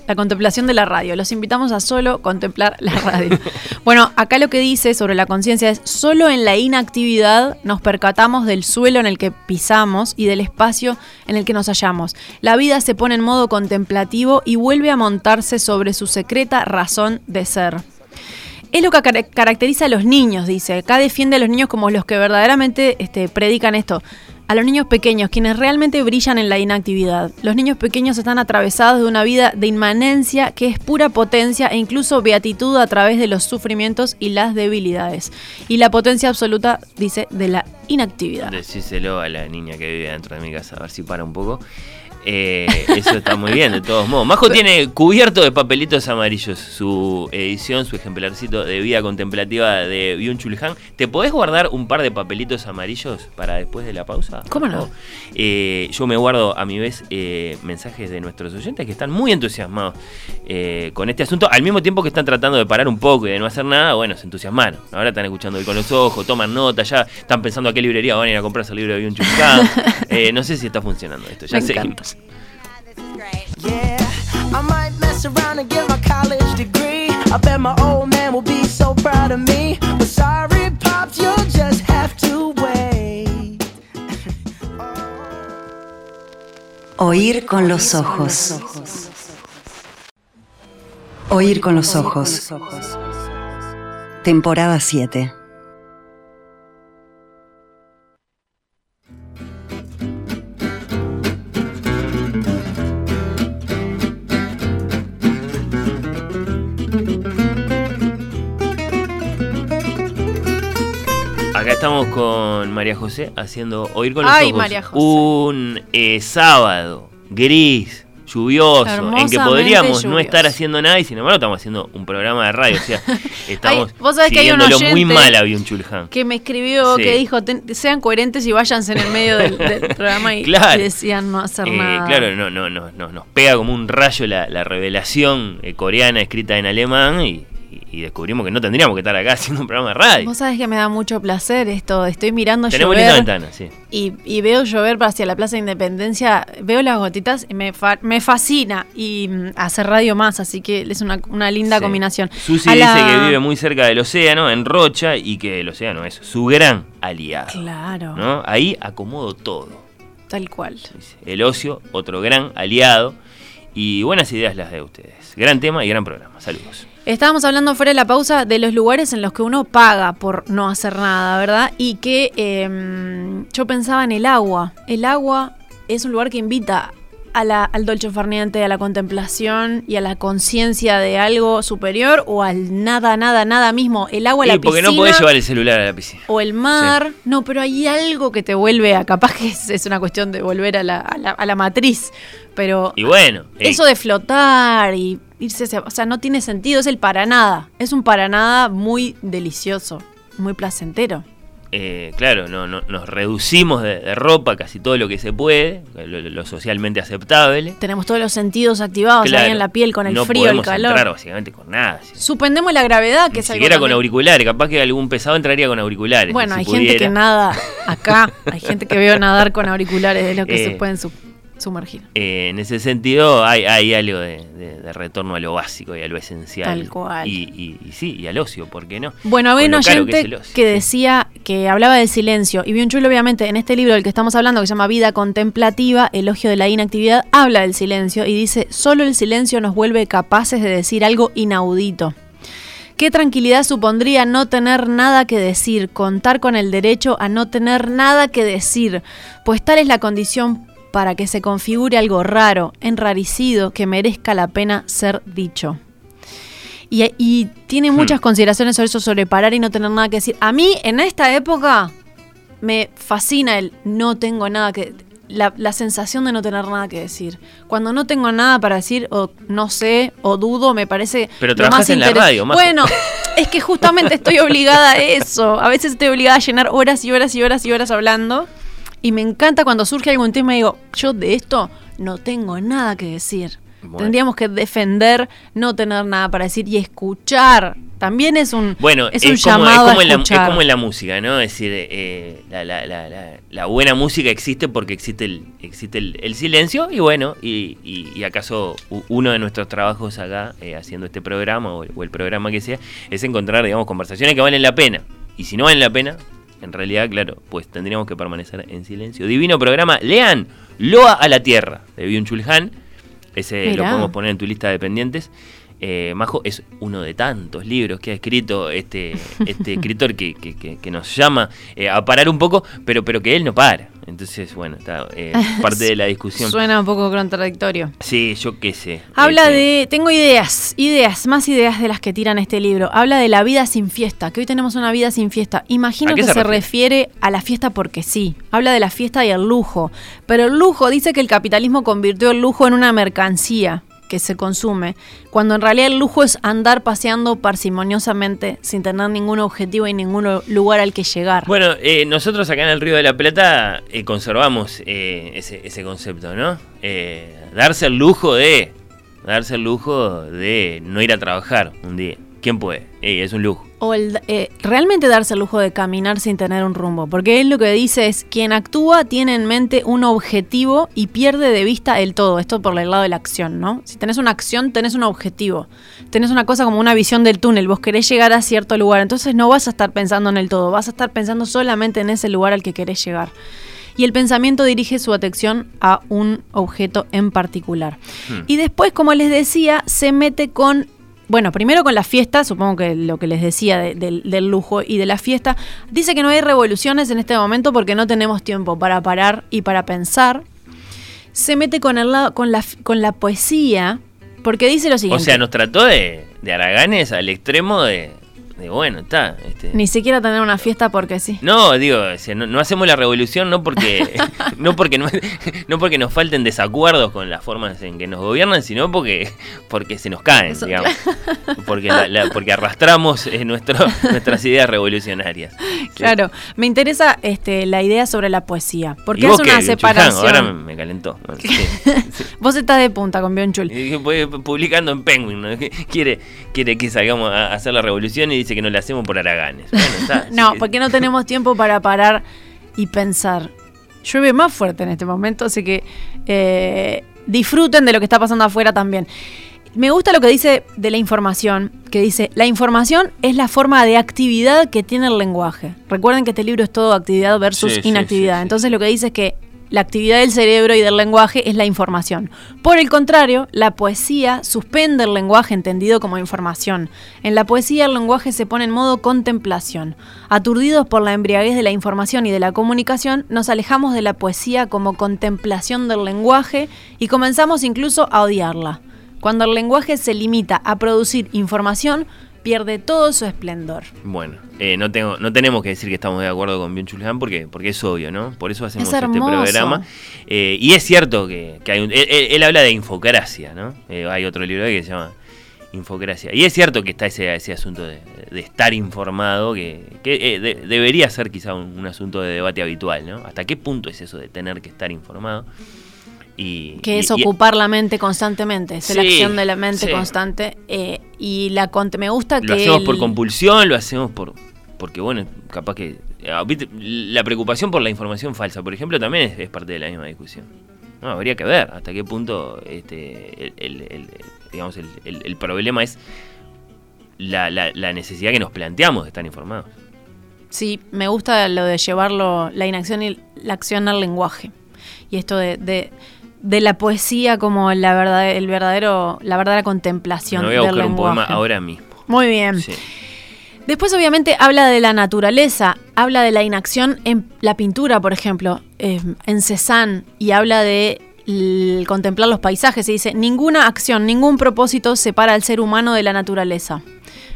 La contemplación de la radio. Los invitamos a solo contemplar la radio. bueno, acá lo que dice sobre la conciencia es, solo en la inactividad nos percatamos del suelo en el que pisamos y del espacio en el que nos hallamos. La vida se pone en modo contemplativo y vuelve a montarse sobre su secreta razón de ser. Es lo que car- caracteriza a los niños, dice. Acá defiende a los niños como los que verdaderamente este, predican esto. A los niños pequeños, quienes realmente brillan en la inactividad. Los niños pequeños están atravesados de una vida de inmanencia que es pura potencia e incluso beatitud a través de los sufrimientos y las debilidades. Y la potencia absoluta, dice, de la inactividad. Decíselo a la niña que vive dentro de mi casa, a ver si para un poco. Eh, eso está muy bien, de todos modos. Majo tiene cubierto de papelitos amarillos su edición, su ejemplarcito de vida contemplativa de Byung Chul Han. ¿Te podés guardar un par de papelitos amarillos para después de la pausa? ¿Cómo no? Eh, yo me guardo a mi vez eh, mensajes de nuestros oyentes que están muy entusiasmados eh, con este asunto, al mismo tiempo que están tratando de parar un poco y de no hacer nada, bueno, se entusiasmaron. Ahora están escuchando hoy con los ojos, toman nota, ya están pensando a qué librería van a ir a comprarse el libro de Byung Chul Han. Eh, no sé si está funcionando esto, ya Me seguimos. encanta. Yeah, I might mess around and get my college degree. I bet my old man will be so proud of me. But sorry, Pops, you'll just have to wait. Oír con los ojos. Oír con los ojos. Temporada 7. Estamos con María José haciendo Oír con los Ay, ojos. María José. Un eh, sábado gris, lluvioso, en que podríamos no estar haciendo nada y sin embargo estamos haciendo un programa de radio. O sea, estamos vos sabés que hay un muy mal a Byung Chul Han. Que me escribió, Sí. que dijo, "Ten- sean coherentes y váyanse en el medio del, del programa y, Claro. y decían no hacer Eh, nada. claro, no, no, no, no, nos pega como un rayo la, la revelación eh, coreana escrita en alemán y, y- descubrimos que no tendríamos que estar acá haciendo un programa de radio. Vos sabés que me da mucho placer esto. Estoy mirando Tenemos llover ventana, sí. y, y veo llover hacia la Plaza de Independencia. Veo las gotitas y me, fa- me fascina. Y mm, hacer radio más, así que es una, una linda Sí. combinación. Susi la- dice que vive muy cerca del océano, en Rocha, y que el océano es su gran aliado. Claro, ¿no? Ahí acomodo todo. tal cual. El ocio, otro gran aliado. Y buenas ideas las de ustedes. Gran tema y gran programa. Saludos. Estábamos hablando fuera de la pausa de los lugares en los que uno paga por no hacer nada, ¿verdad? Y que eh, yo pensaba en el agua. El agua es un lugar que invita a la- al dolce farniente, a la contemplación y a la conciencia de algo superior o al nada, nada, nada mismo. El agua, la Y porque piscina no podés llevar el celular a la piscina. o el mar. No, pero hay algo que te vuelve a. Capaz que es, es una cuestión de volver a la, a la- a la matriz. Pero Y bueno, eh, eso de flotar y irse hacia- O sea, no tiene sentido. Es el para nada. Es un para nada muy delicioso. Muy placentero. eh, claro, no, no- nos reducimos de, de ropa casi todo lo que se puede, lo, lo socialmente aceptable. Tenemos todos los sentidos activados ahí en la piel con el no frío, el calor. entrar básicamente con nada. Suspendemos la gravedad, que Ni es algo siquiera con auriculares, capaz que algún pesado entraría con auriculares. Bueno, si hay gente que nada acá. Hay gente que veo nadar con auriculares de los que Eh, se pueden su- sumergir. Eh, en ese sentido hay, hay algo de, de- de retorno a lo básico y a lo esencial. Tal cual. Y, y- y sí, y al ocio, ¿por qué no? Bueno, había un oyente que, decía que hablaba del silencio. Y bien chulo, obviamente, en este libro del que estamos hablando, que se llama Vida Contemplativa, Elogio de la Inactividad, habla del silencio y dice: Solo el silencio nos vuelve capaces de decir algo inaudito. ¿Qué tranquilidad supondría no tener nada que decir, contar con el derecho a no tener nada que decir? Pues tal es la condición para que se configure algo raro, enrarecido, que merezca la pena ser dicho. Y, y tiene muchas consideraciones sobre eso, sobre parar y no tener nada que decir. A mí, en esta época, me fascina el no tengo nada que... La, la sensación de no tener nada que decir. Cuando no tengo nada para decir, o no sé, o dudo, me parece... Pero más en la radio, Majo. Bueno, es que justamente estoy obligada a eso. A veces estoy obligada a llenar horas y horas y horas y horas hablando. Y me encanta cuando surge algún tema y digo, yo de esto no tengo nada que decir. Bueno. Tendríamos que defender, no tener nada para decir y escuchar. También es un, Bueno, es es, un como, llamado es como a en la, es como en la música, ¿no? Es decir, eh, la, la- la- buena música existe porque existe el, existe el, el silencio y bueno, y, y- y acaso uno de nuestros trabajos acá, eh, haciendo este programa o, o el programa que sea, es encontrar, digamos, conversaciones que valen la pena. Y si no valen la pena, en realidad, claro, pues tendríamos que permanecer en silencio. Divino programa, lean Loa a la Tierra, de Byung Chul Han. Ese lo podemos poner en tu lista de pendientes. Eh, Majo es uno de tantos libros que ha escrito este, este escritor que, que- que- que nos llama eh, a parar un poco, pero, pero que él no para. Entonces, bueno, está eh, parte de la discusión. Suena un poco contradictorio. Sí, yo qué sé. Habla Este, de. Tengo ideas, ideas, más ideas de las que tiran este libro. Habla de la vida sin fiesta, que hoy tenemos una vida sin fiesta. Imagino ¿A qué que se se, refiere? refiere a la fiesta porque sí. Habla de la fiesta y el lujo. Pero el lujo dice que el capitalismo convirtió el lujo en una mercancía que se consume, cuando en realidad el lujo es andar paseando parsimoniosamente sin tener ningún objetivo y ningún lugar al que llegar. Bueno, eh, nosotros acá en el Río de la Plata eh, conservamos eh, ese, ese concepto, ¿no? Eh, darse el lujo de. Darse el lujo de no ir a trabajar un día. ¿Quién puede? Ey, es un lujo. O el, eh, realmente darse el lujo de caminar sin tener un rumbo. Porque él lo que dice es, quien actúa tiene en mente un objetivo y pierde de vista el todo. Esto por el lado de la acción, ¿no? Si tenés una acción, tenés un objetivo. Tenés una cosa como una visión del túnel. Vos querés llegar a cierto lugar. Entonces no vas a estar pensando en el todo. Vas a estar pensando solamente en ese lugar al que querés llegar. Y el pensamiento dirige su atención a un objeto en particular. Hmm. Y después, como les decía, se mete con bueno, primero con la fiesta, supongo que lo que les decía de- del, del lujo y de la fiesta, dice que no hay revoluciones en este momento porque no tenemos tiempo para parar y para pensar. Se mete con, el con, la, con la poesía, porque dice lo O siguiente. sea, nos trató de, de Araganes al extremo de, de bueno, está. Este, Ni siquiera tener una fiesta porque sí. No, digo, no, no hacemos la revolución no porque no porque no, no porque nos falten desacuerdos con las formas en que nos gobiernan, sino porque porque se nos caen, Eso- digamos. Porque la- la- porque arrastramos eh, nuestro, nuestras ideas revolucionarias. Sí. Claro, me interesa este, la idea sobre la poesía, porque ¿Y es una qué, Chuján? separación. Ahora me, me calentó. Bueno, sí, sí. Vos estás de punta con Bionchul. Pues, publicando en Penguin, ¿no? Quiere, quiere que salgamos a hacer la revolución y dice que no la hacemos por Araganes. Bueno, está, No, porque no tenemos tiempo para parar y pensar. Llueve más fuerte en este momento, así que eh, disfruten de lo que está pasando afuera también. Me gusta lo que dice de la información, que dice, la información es la forma de actividad que tiene el lenguaje. Recuerden que este libro es todo actividad versus Sí, sí, inactividad. sí, sí. Entonces lo que dice es que la actividad del cerebro y del lenguaje es la información. Por el contrario, la poesía suspende el lenguaje entendido como información. En la poesía el lenguaje se pone en modo contemplación. Aturdidos por la embriaguez de la información y de la comunicación, nos alejamos de la poesía como contemplación del lenguaje y comenzamos incluso a odiarla. Cuando el lenguaje se limita a producir información, pierde todo su esplendor. Bueno, eh, no tengo, no tenemos que decir que estamos de acuerdo con Bien Chulhan porque, porque es obvio, ¿no? Por eso hacemos Es este programa. Eh, y es cierto que, que hay un, él, habla de infocracia, ¿no? Eh, hay otro libro que se llama Infocracia. Y es cierto que está ese, ese asunto de, de estar informado, que, que, eh, de- debería ser quizá un, un asunto de debate habitual, ¿no? ¿Hasta qué punto es eso de tener que estar informado? Y, que es y- ocupar la mente constantemente, es la acción de la mente sí. constante. eh, y la me gusta Lo que. hacemos el- por compulsión, lo hacemos por porque bueno, capaz que ¿viste? la preocupación por la información falsa, por ejemplo, también es, es parte de la misma discusión. No, habría que ver hasta qué punto este el, el- el- digamos el, problema es la, la- la necesidad que nos planteamos de estar informados. Sí, me gusta lo de llevarlo, la inacción y la acción al lenguaje. Y esto de, de, de la poesía como la verdad, el verdadero, la verdadera contemplación Me voy a del buscar un lenguaje. poema ahora mismo. Muy bien. Sí. Después, obviamente, habla de la naturaleza, habla de la inacción en la pintura, por ejemplo, eh, en Cézanne, y habla de contemplar los paisajes. Y dice: ninguna acción, ningún propósito separa al ser humano de la naturaleza.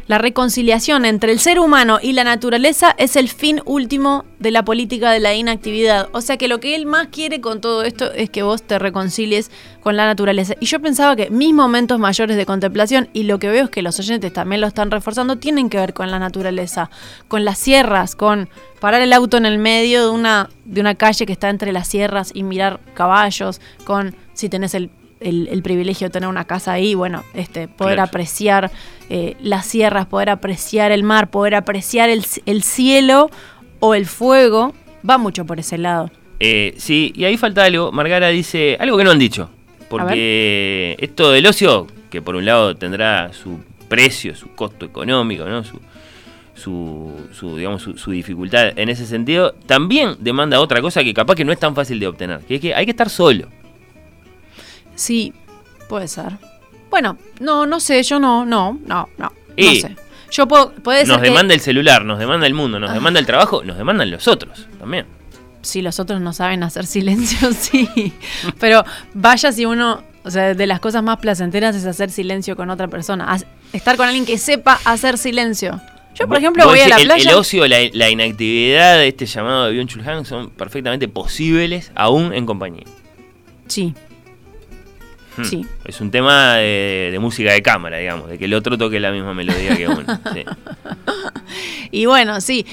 La reconciliación entre el ser humano y la naturaleza es el fin último de la política de la inactividad. O sea que lo que él más quiere con todo esto es que vos te reconcilies con la naturaleza. Y yo pensaba que mis momentos mayores de contemplación, y lo que veo es que los oyentes también lo están reforzando, tienen que ver con la naturaleza, con las sierras, con parar el auto en el medio de una, de una calle que está entre las sierras y mirar caballos, con si tenés el el, el privilegio de tener una casa ahí, bueno, este, poder Claro. apreciar eh, las sierras, poder apreciar el mar, poder apreciar el, cielo o el fuego, va mucho por ese lado. Eh, sí, y ahí falta algo. Margara dice algo que no han dicho. Porque esto del ocio, que por un lado tendrá su precio, su costo económico, ¿no? Su, su, su, digamos, su, su dificultad en ese sentido, también demanda otra cosa que capaz que no es tan fácil de obtener, que es que hay que estar solo. Sí, puede ser. Bueno, no, no sé, yo no, no, no, no, no sé. Yo puedo, puede Nos ser que demanda el celular, nos demanda el mundo, nos demanda el trabajo, nos demandan los otros también. si los otros no saben hacer silencio, sí. Pero vaya si uno, o sea, de las cosas más placenteras es hacer silencio con otra persona. Haz- estar con alguien que sepa hacer silencio. Yo, por Vos- ejemplo, vos voy a la el- playa. El, ocio, la, la inactividad de este llamado de Byung-Chul Han son perfectamente posibles aún en compañía. Sí, Hmm. Sí. Es un tema de, de música de cámara, digamos, de que el otro toque la misma melodía que uno. sí. Y bueno, sí,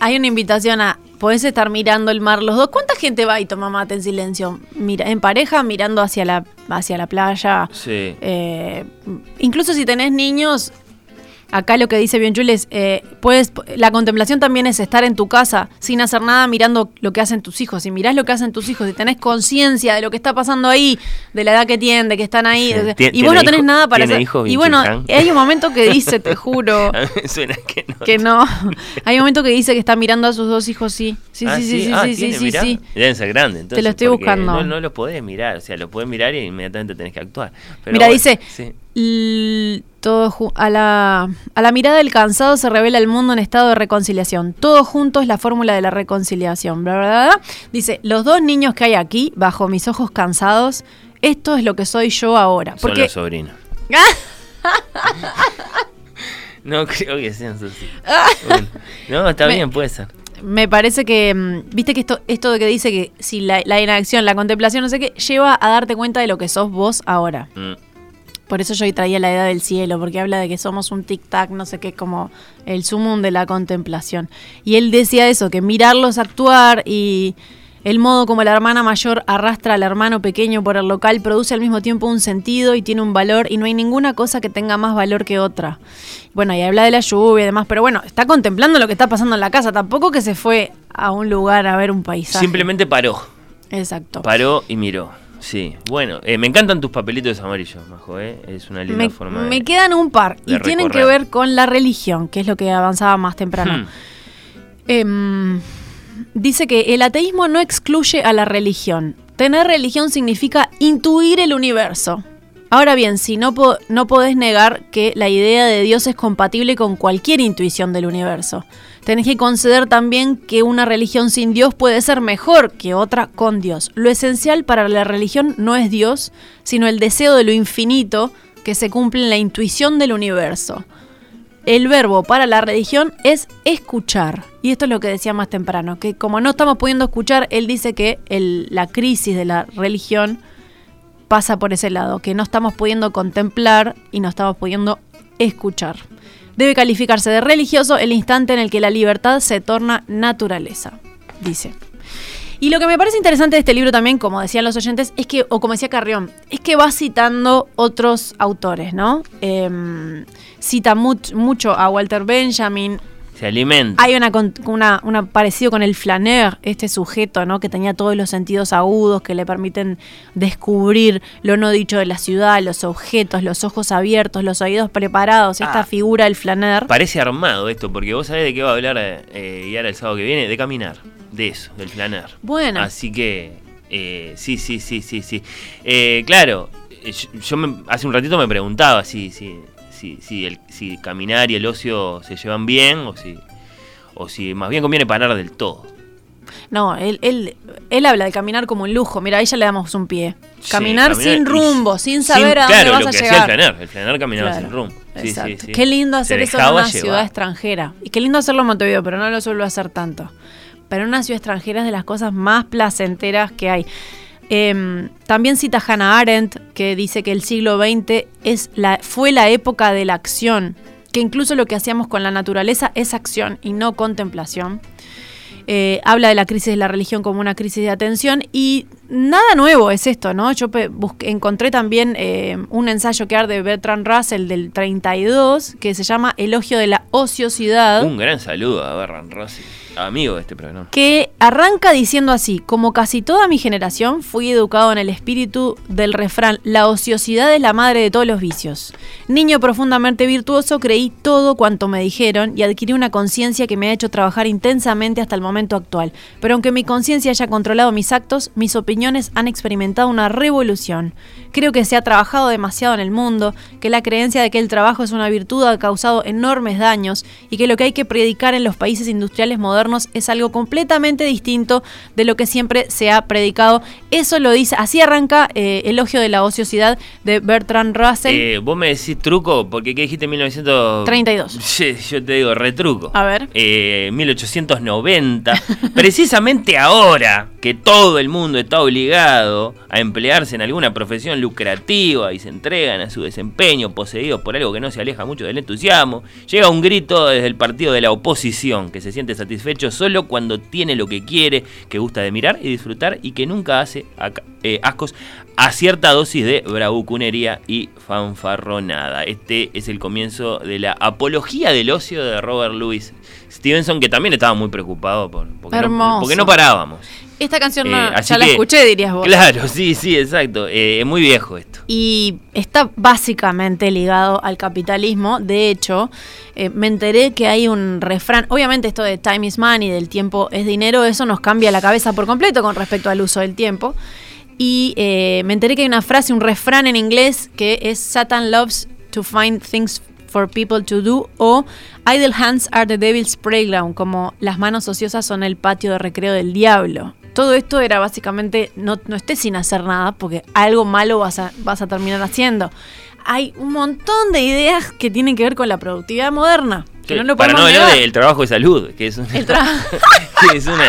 hay una invitación a. Podés estar mirando el mar los dos. ¿Cuánta gente va y toma mate en silencio? Mira, en pareja, mirando hacia la, hacia la playa. Sí. Eh, incluso si tenés niños, Acá lo que dice bien Jules, eh, puedes, la contemplación también es estar en tu casa sin hacer nada mirando lo que hacen tus hijos. Si mirás lo que hacen tus hijos y tenés conciencia de lo que está pasando ahí, de la edad que tienen, de que están ahí, de- y vos no tenés hijo- nada para hacer. hijos Y bueno, hay un momento que dice, te juro, A mí me suena que no. que no. Hay un momento que dice que está mirando a sus dos hijos, sí. Sí, Ah, sí, sí, sí, Ah, sí, tiene, sí, mirá. sí. Deben ser grandes. Entonces, lo estoy buscando. No, no los podés mirar, o sea, los podés mirar y inmediatamente tenés que actuar. Pero Mira, bueno, dice, sí. Todo a, la, a la mirada del cansado se revela el mundo en estado de reconciliación. Todo junto es la fórmula de la reconciliación. Bla, bla. Dice, los dos niños que hay aquí, bajo mis ojos cansados, esto es lo que soy yo ahora. Son Porque los sobrinos. No creo que sean sus. Bueno, no, está Me- bien, puede ser. me parece que, mm, viste que esto, esto de que dice que si la, la inacción, la contemplación, no sé qué, lleva a darte cuenta de lo que sos vos ahora. Mm. Por eso yo hoy traía la edad del cielo, porque habla de que somos un tic-tac, no sé qué, como el sumum de la contemplación. Y él decía eso, que mirarlos actuar y el modo como la hermana mayor arrastra al hermano pequeño por el local produce al mismo tiempo un sentido y tiene un valor y no hay ninguna cosa que tenga más valor que otra. Bueno, y habla de la lluvia y demás, pero bueno, está contemplando lo que está pasando en la casa, tampoco que se fue a un lugar a ver un paisaje. Simplemente paró. Exacto. Paró y miró. Sí, bueno, eh, me encantan tus papelitos amarillos, Majo, ¿eh? Es una linda me, forma de... me quedan un par y tienen que ver con la religión, que es lo que avanzaba más temprano. Hmm. Em, dice que el ateísmo no excluye a la religión. Tener religión significa intuir el universo. Ahora bien, si no, po- no podés negar que la idea de Dios es compatible con cualquier intuición del universo. Tenés que conceder también que una religión sin Dios puede ser mejor que otra con Dios. Lo esencial para la religión no es Dios, sino el deseo de lo infinito que se cumple en la intuición del universo. El verbo para la religión es escuchar. Y esto es lo que decía más temprano, que como no estamos pudiendo escuchar, él dice que la crisis de la religión pasa por ese lado, que no estamos pudiendo contemplar y no estamos pudiendo escuchar. Debe calificarse de religioso el instante en el que la libertad se torna naturaleza, dice. Y lo que me parece interesante de este libro también, como decían los oyentes, es que, o como decía Carrión, es que va citando otros autores, ¿no? Em, cita much- mucho a Walter Benjamin. Se alimenta. Hay una, una, una parecido con el flaneur, este sujeto, ¿no? Que tenía todos los sentidos agudos que le permiten descubrir lo no dicho de la ciudad, los objetos, los ojos abiertos, los oídos preparados. Esta Ah. figura del flaneur. Parece armado esto, porque vos sabés de qué va a hablar eh, y ahora el sábado que viene, de caminar, de eso, del planar. Bueno. Así que, eh, sí, sí, sí, sí, sí. Eh, claro, eh, yo, yo me- hace un ratito me preguntaba si, si, si, si, el, si caminar y el ocio se llevan bien o si, o si más bien conviene parar del todo. No, él, él, él habla de caminar como un lujo. Mira, ahí ya le damos un pie. Sí, Caminar, sin rumbo, sin saber a dónde claro, vas lo a que llegar. hacía el planar, el planar caminaba Claro, sin rumbo. Sí, sí. Qué lindo hacer eso en una llevar. ciudad extranjera. Y qué lindo hacerlo en Montevideo, pero no lo suelo hacer tanto. Pero en una ciudad extranjera es de las cosas más placenteras que hay. Em, también cita Hannah Arendt, que dice que el siglo XX fue la época de la acción, que incluso lo que hacíamos con la naturaleza es acción y no contemplación. Eh, habla de la crisis de la religión como una crisis de atención y nada nuevo es esto, ¿no? Yo encontré también eh, un ensayo que hay de Bertrand Russell del 32 que se llama Elogio de la ociosidad. Un gran saludo a Berran Rossi, amigo de este programa. que arranca diciendo así, como casi toda mi generación, fui educado en el espíritu del refrán, la ociosidad es la madre de todos los vicios. Niño profundamente virtuoso, creí todo cuanto me dijeron y adquirí una conciencia que me ha hecho trabajar intensamente hasta el momento actual. Pero aunque mi conciencia haya controlado mis actos, mis opiniones han experimentado una revolución. Creo que se ha trabajado demasiado en el mundo, que la creencia de que el trabajo es una virtud ha causado enormes daños y que lo que hay que predicar en los países industriales modernos es algo completamente distinto de lo que siempre se ha predicado. Eso lo dice, así arranca eh, Elogio de la ociosidad de Bertrand Russell. Eh, vos me decís truco, porque ¿qué dijiste 1900? 32. Sí, yo te digo retruco. A ver. Eh, 1890. precisamente ahora que todo el mundo está obligado a emplearse en alguna profesión lucrativa y se entregan a su desempeño poseídos por algo que no se aleja mucho del entusiasmo, llega un grito desde el partido de la oposición que se siente satisfecho solo cuando tiene lo que quiere, que gusta de mirar y disfrutar y que nunca hace acá. Eh, ascos a cierta dosis de bravuconería y fanfarronada. Este es el comienzo de la apología del ocio de Robert Louis Stevenson, que también estaba muy preocupado por, porque, no, Hermoso. porque no parábamos. Esta canción no- Eh, ya la que- escuché, dirías vos. Claro, sí, sí, exacto. Eh, es muy viejo esto. Y está básicamente ligado al capitalismo. De hecho, eh, me enteré que hay un refrán. Obviamente, esto de time is money, del tiempo es dinero, eso nos cambia la cabeza por completo con respecto al uso del tiempo. Y eh, me enteré que hay una frase, un refrán en inglés que es Satan loves to find things for people to do o idle hands are the devil's playground, como las manos ociosas son el patio de recreo del diablo. Todo esto era básicamente no, no estés sin hacer nada porque algo malo vas a, vas a terminar haciendo. Hay un montón de ideas que tienen que ver con la productividad moderna. Que no lo Para no hablar del trabajo de salud, que es una, que, es una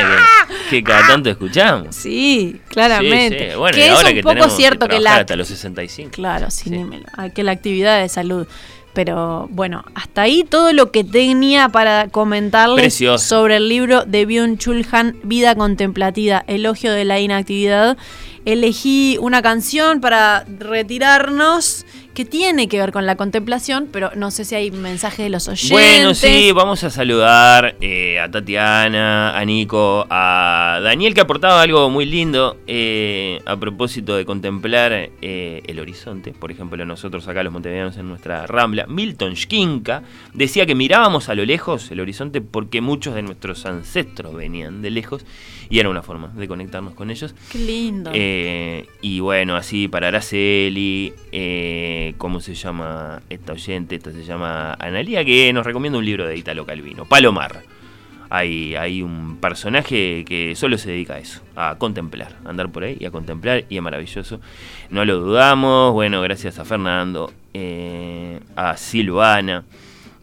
que, que cada tanto escuchamos. Sí, claramente. Sí, sí. Bueno, que es un que poco cierto que, trabajar la hasta los 65. Claro, sí, ah, que la actividad de salud. Pero bueno, hasta ahí todo lo que tenía para comentarles Precioso. sobre el libro de Byung-Chul Han, Vida Contemplativa, Elogio de la Inactividad. Elegí una canción para retirarnos que tiene que ver con la contemplación, pero no sé si hay mensajes de los oyentes. Bueno, sí, vamos a saludar eh, a Tatiana, a Nico, a Daniel que aportaba algo muy lindo eh, a propósito de contemplar eh, el horizonte. Por ejemplo, nosotros acá los montevideanos en nuestra rambla, Milton Schkinka decía que mirábamos a lo lejos el horizonte porque muchos de nuestros ancestros venían de lejos y era una forma de conectarnos con ellos. Qué lindo. Eh, y bueno, así para Araceli, eh, ¿cómo se llama esta oyente? Esta se llama Analia, que nos recomienda un libro de Italo Calvino, Palomar. Hay, hay un personaje que solo se dedica a eso, a contemplar, a andar por ahí y a contemplar, y es maravilloso. No lo dudamos, bueno, gracias a Fernando, eh, a Silvana,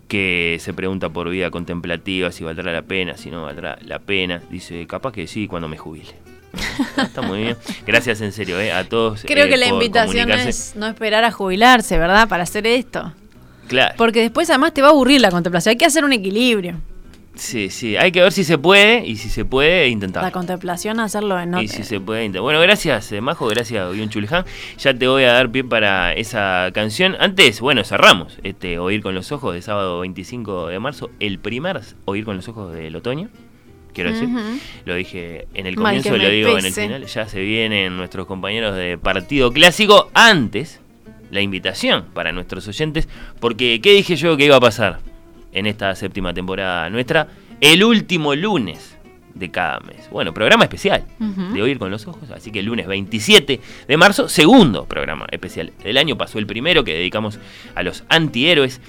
que se pregunta por vida contemplativa si valdrá la pena, si no valdrá la pena. Dice, capaz que sí, cuando me jubile. Está, está muy bien. Gracias en serio eh, a todos. Creo eh, que la invitación es no esperar a jubilarse, ¿verdad? Para hacer esto. Claro. Porque después además te va a aburrir la contemplación. Hay que hacer un equilibrio. Sí, sí. Hay que ver si se puede y si se puede, La intentar. contemplación, hacerlo en Y si se puede intentar. Bueno, gracias, eh, Majo. Gracias, Guión Chuleján. Ya te voy a dar pie para esa canción. Antes, bueno, cerramos este Oír con los Ojos de sábado 25 de marzo. El primer Oír con los Ojos del otoño. Quiero decir, lo dije en el comienzo, que lo digo en el final. Ya se vienen nuestros compañeros de Partido Clásico. Antes, la invitación para nuestros oyentes. Porque, ¿qué dije yo que iba a pasar en esta séptima temporada nuestra? El último lunes de cada mes. Bueno, programa especial de Oír con los Ojos. Así que el lunes 27 de marzo, segundo programa especial del año. Pasó el primero que dedicamos a los antihéroes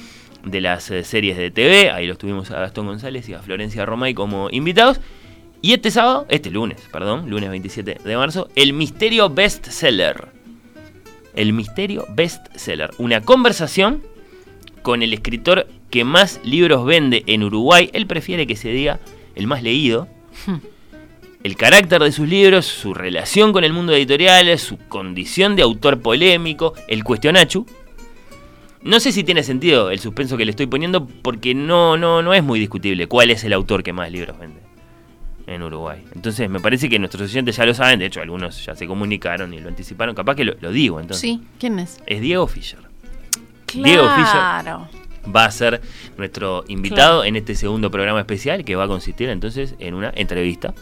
de las eh, series de TV. Ahí los tuvimos a Gastón González y a Florencia Romay como invitados. Y este sábado, este lunes, perdón, lunes 27 de marzo, el misterio bestseller. El misterio bestseller. Una conversación con el escritor que más libros vende en Uruguay. Él prefiere que se diga el más leído. El carácter de sus libros, su relación con el mundo editorial, su condición de autor polémico, el cuestionachu. No sé si tiene sentido el suspenso que le estoy poniendo porque no, no, no es muy discutible cuál es el autor que más libros vende en Uruguay. Entonces me parece que nuestros oyentes ya lo saben, de hecho algunos ya se comunicaron y lo anticiparon, capaz que lo, lo digo entonces. Sí, ¿quién es? Es Diego Fischer. Diego Fischer. Claro. Va a ser nuestro invitado en este segundo programa especial que va a consistir entonces en una entrevista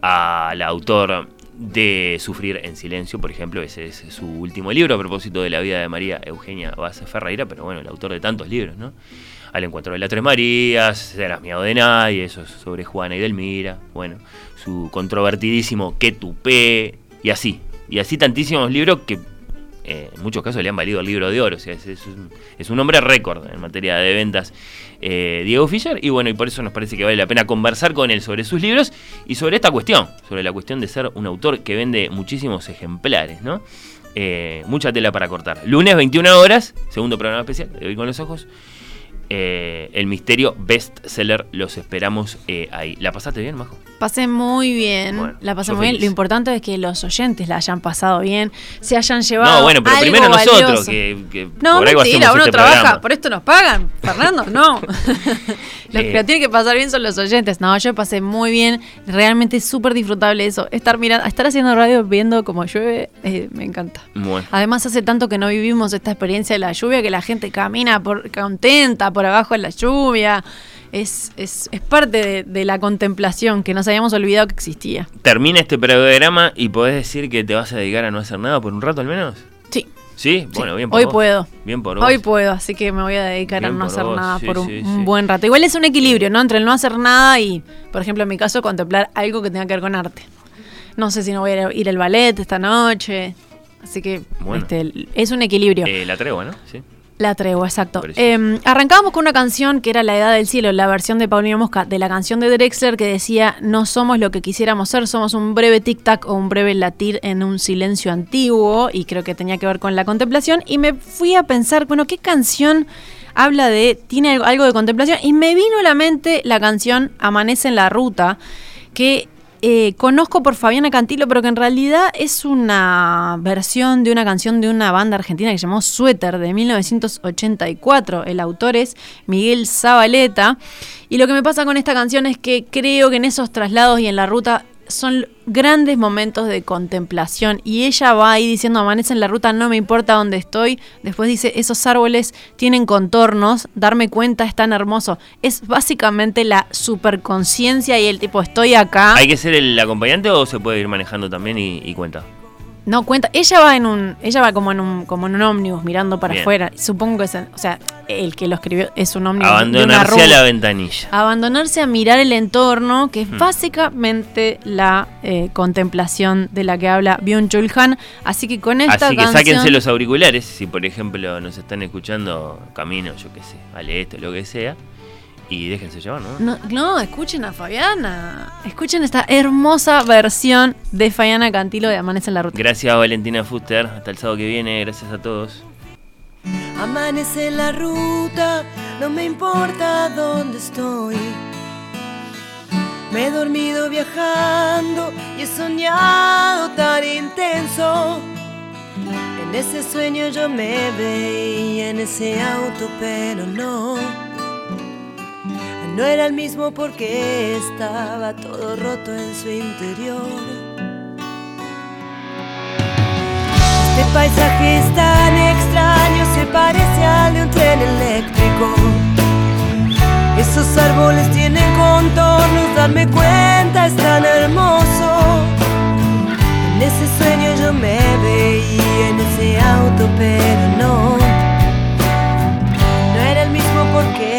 al autor de Sufrir en Silencio, por ejemplo, ese es su último libro a propósito de la vida de María Eugenia Vaz Ferreira, pero bueno, el autor de tantos libros, ¿no? Al encuentro de las Tres Marías, Serás miedo de nadie, eso es sobre Juana y Delmira, bueno, su controvertidísimo Que tupé, y así, y así tantísimos libros que eh, en muchos casos le han valido el libro de oro. O sea, es, es un, es un hombre récord en materia de ventas, eh, Diego Fischer. Y bueno, y por eso nos parece que vale la pena conversar con él sobre sus libros y sobre esta cuestión, sobre la cuestión de ser un autor que vende muchísimos ejemplares, ¿no? Eh, mucha tela para cortar. Lunes, 21 horas, segundo programa especial, de hoy con los ojos. El misterio bestseller, los esperamos ahí. ¿La pasaste bien, Majo? Pasé muy bien, Bueno, la pasé muy bien. Lo importante es que los oyentes la hayan pasado bien, se hayan llevado. No, bueno, pero algo primero nosotros, valioso. que, que No, por algo mentira, uno este trabaja, programa. por esto nos pagan, Fernando, no. Los Eh. que lo tienen que pasar bien son los oyentes. No, yo pasé muy bien, realmente es súper disfrutable eso. Estar mirando, estar haciendo radio viendo como llueve, eh, me encanta. Bueno. Además hace tanto que no vivimos esta experiencia de la lluvia que la gente camina por, contenta por abajo de la lluvia. Es, es, es parte de, de la contemplación que nos habíamos olvidado que existía. Termina este programa y podés decir que te vas a dedicar a no hacer nada por un rato al menos. Sí. ¿Sí? Bueno, bien por Hoy vos. puedo. Bien por vos. Hoy puedo, así que me voy a dedicar a no hacer vos, nada sí, por un, sí, un sí. buen rato. Igual es un equilibrio, ¿no? Entre el no hacer nada y, por ejemplo, en mi caso, contemplar algo que tenga que ver con arte. No sé si no voy a ir al ballet esta noche. Así que Bueno. este, es un equilibrio. Eh, la tregua, ¿no? Sí. La tregua, exacto. Eh, arrancábamos con una canción que era La Edad del Cielo, la versión de Paulina Mosca de la canción de Drexler que decía No somos lo que quisiéramos ser, somos un breve tic-tac o un breve latir en un silencio antiguo y creo que tenía que ver con la contemplación y me fui a pensar, bueno, ¿qué canción habla de, tiene algo de contemplación? Y me vino a la mente la canción Amanece en la Ruta, que eh, conozco por Fabiana Cantilo, pero que en realidad es una versión de una canción de una banda argentina que se llamó Suéter de 1984. El autor es Miguel Zabaleta. Y lo que me pasa con esta canción es que creo que en esos traslados y en la ruta son grandes momentos de contemplación y ella va ahí diciendo amanece en la ruta, no me importa dónde estoy, después dice esos árboles tienen contornos, darme cuenta es tan hermoso, es básicamente la superconciencia y el tipo estoy acá, ¿Hay que ser el acompañante o se puede ir manejando también y, y cuenta? No cuenta, ella va en un, ella va como en un, como en un ómnibus mirando para Bien. afuera, supongo que es, o sea, el que lo escribió es un ómnibus de una Abandonarse a la ventanilla. Abandonarse a mirar el entorno, que es Hmm. básicamente la eh, contemplación de la que habla Byung-Chul Han. Así que con esta Así que canción... sáquense los auriculares si por ejemplo nos están escuchando camino, yo qué sé, vale esto, lo que sea, y déjense llevar, ¿no? No, no, escuchen a Fabiana. Escuchen esta hermosa versión de Fabiana Cantilo de Amanece en la Ruta. Gracias Valentina Fuster, hasta el sábado que viene, gracias a todos. Amanece en la ruta, no me importa dónde estoy. Me he dormido viajando y he soñado tan intenso. En ese sueño yo me veía en ese auto, pero no. No era el mismo porque estaba todo roto en su interior. Este paisaje es tan extraño, se parece al de un tren eléctrico. Esos árboles tienen contornos, darme cuenta es tan hermoso. En ese sueño yo me veía en ese auto, pero no. No era el mismo porque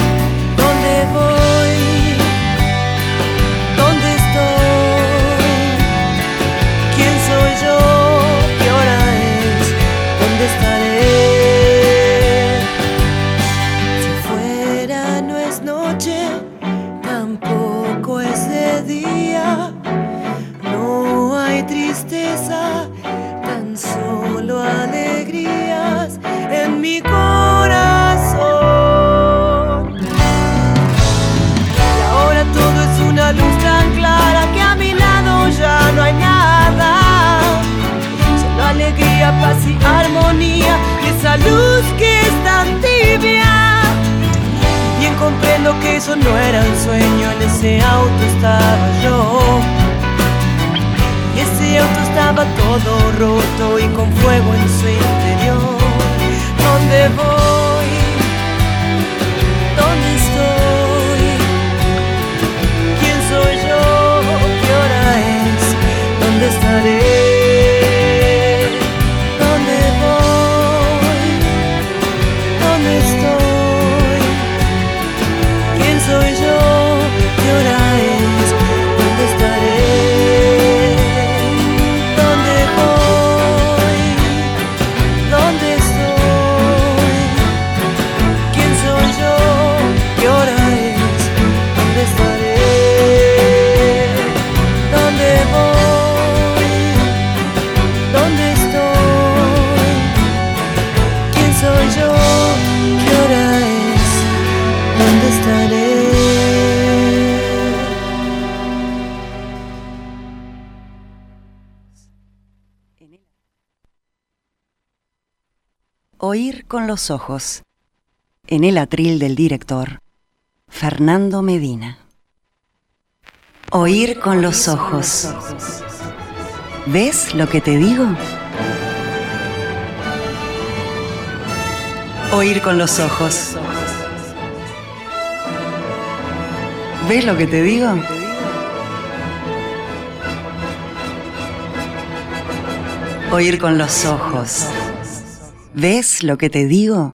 Armonía y esa luz que es tan tibia. Bien comprendo que eso no era un sueño, en ese auto estaba yo. Y ese auto estaba todo roto y con fuego en su interior. ¿Dónde voy? Los ojos. En el atril del director, Fernando Medina. Oír con los ojos. ¿Ves lo que te digo? Oír con los ojos. ¿Ves lo que te digo? Oír con los ojos. ¿Ves lo que te digo?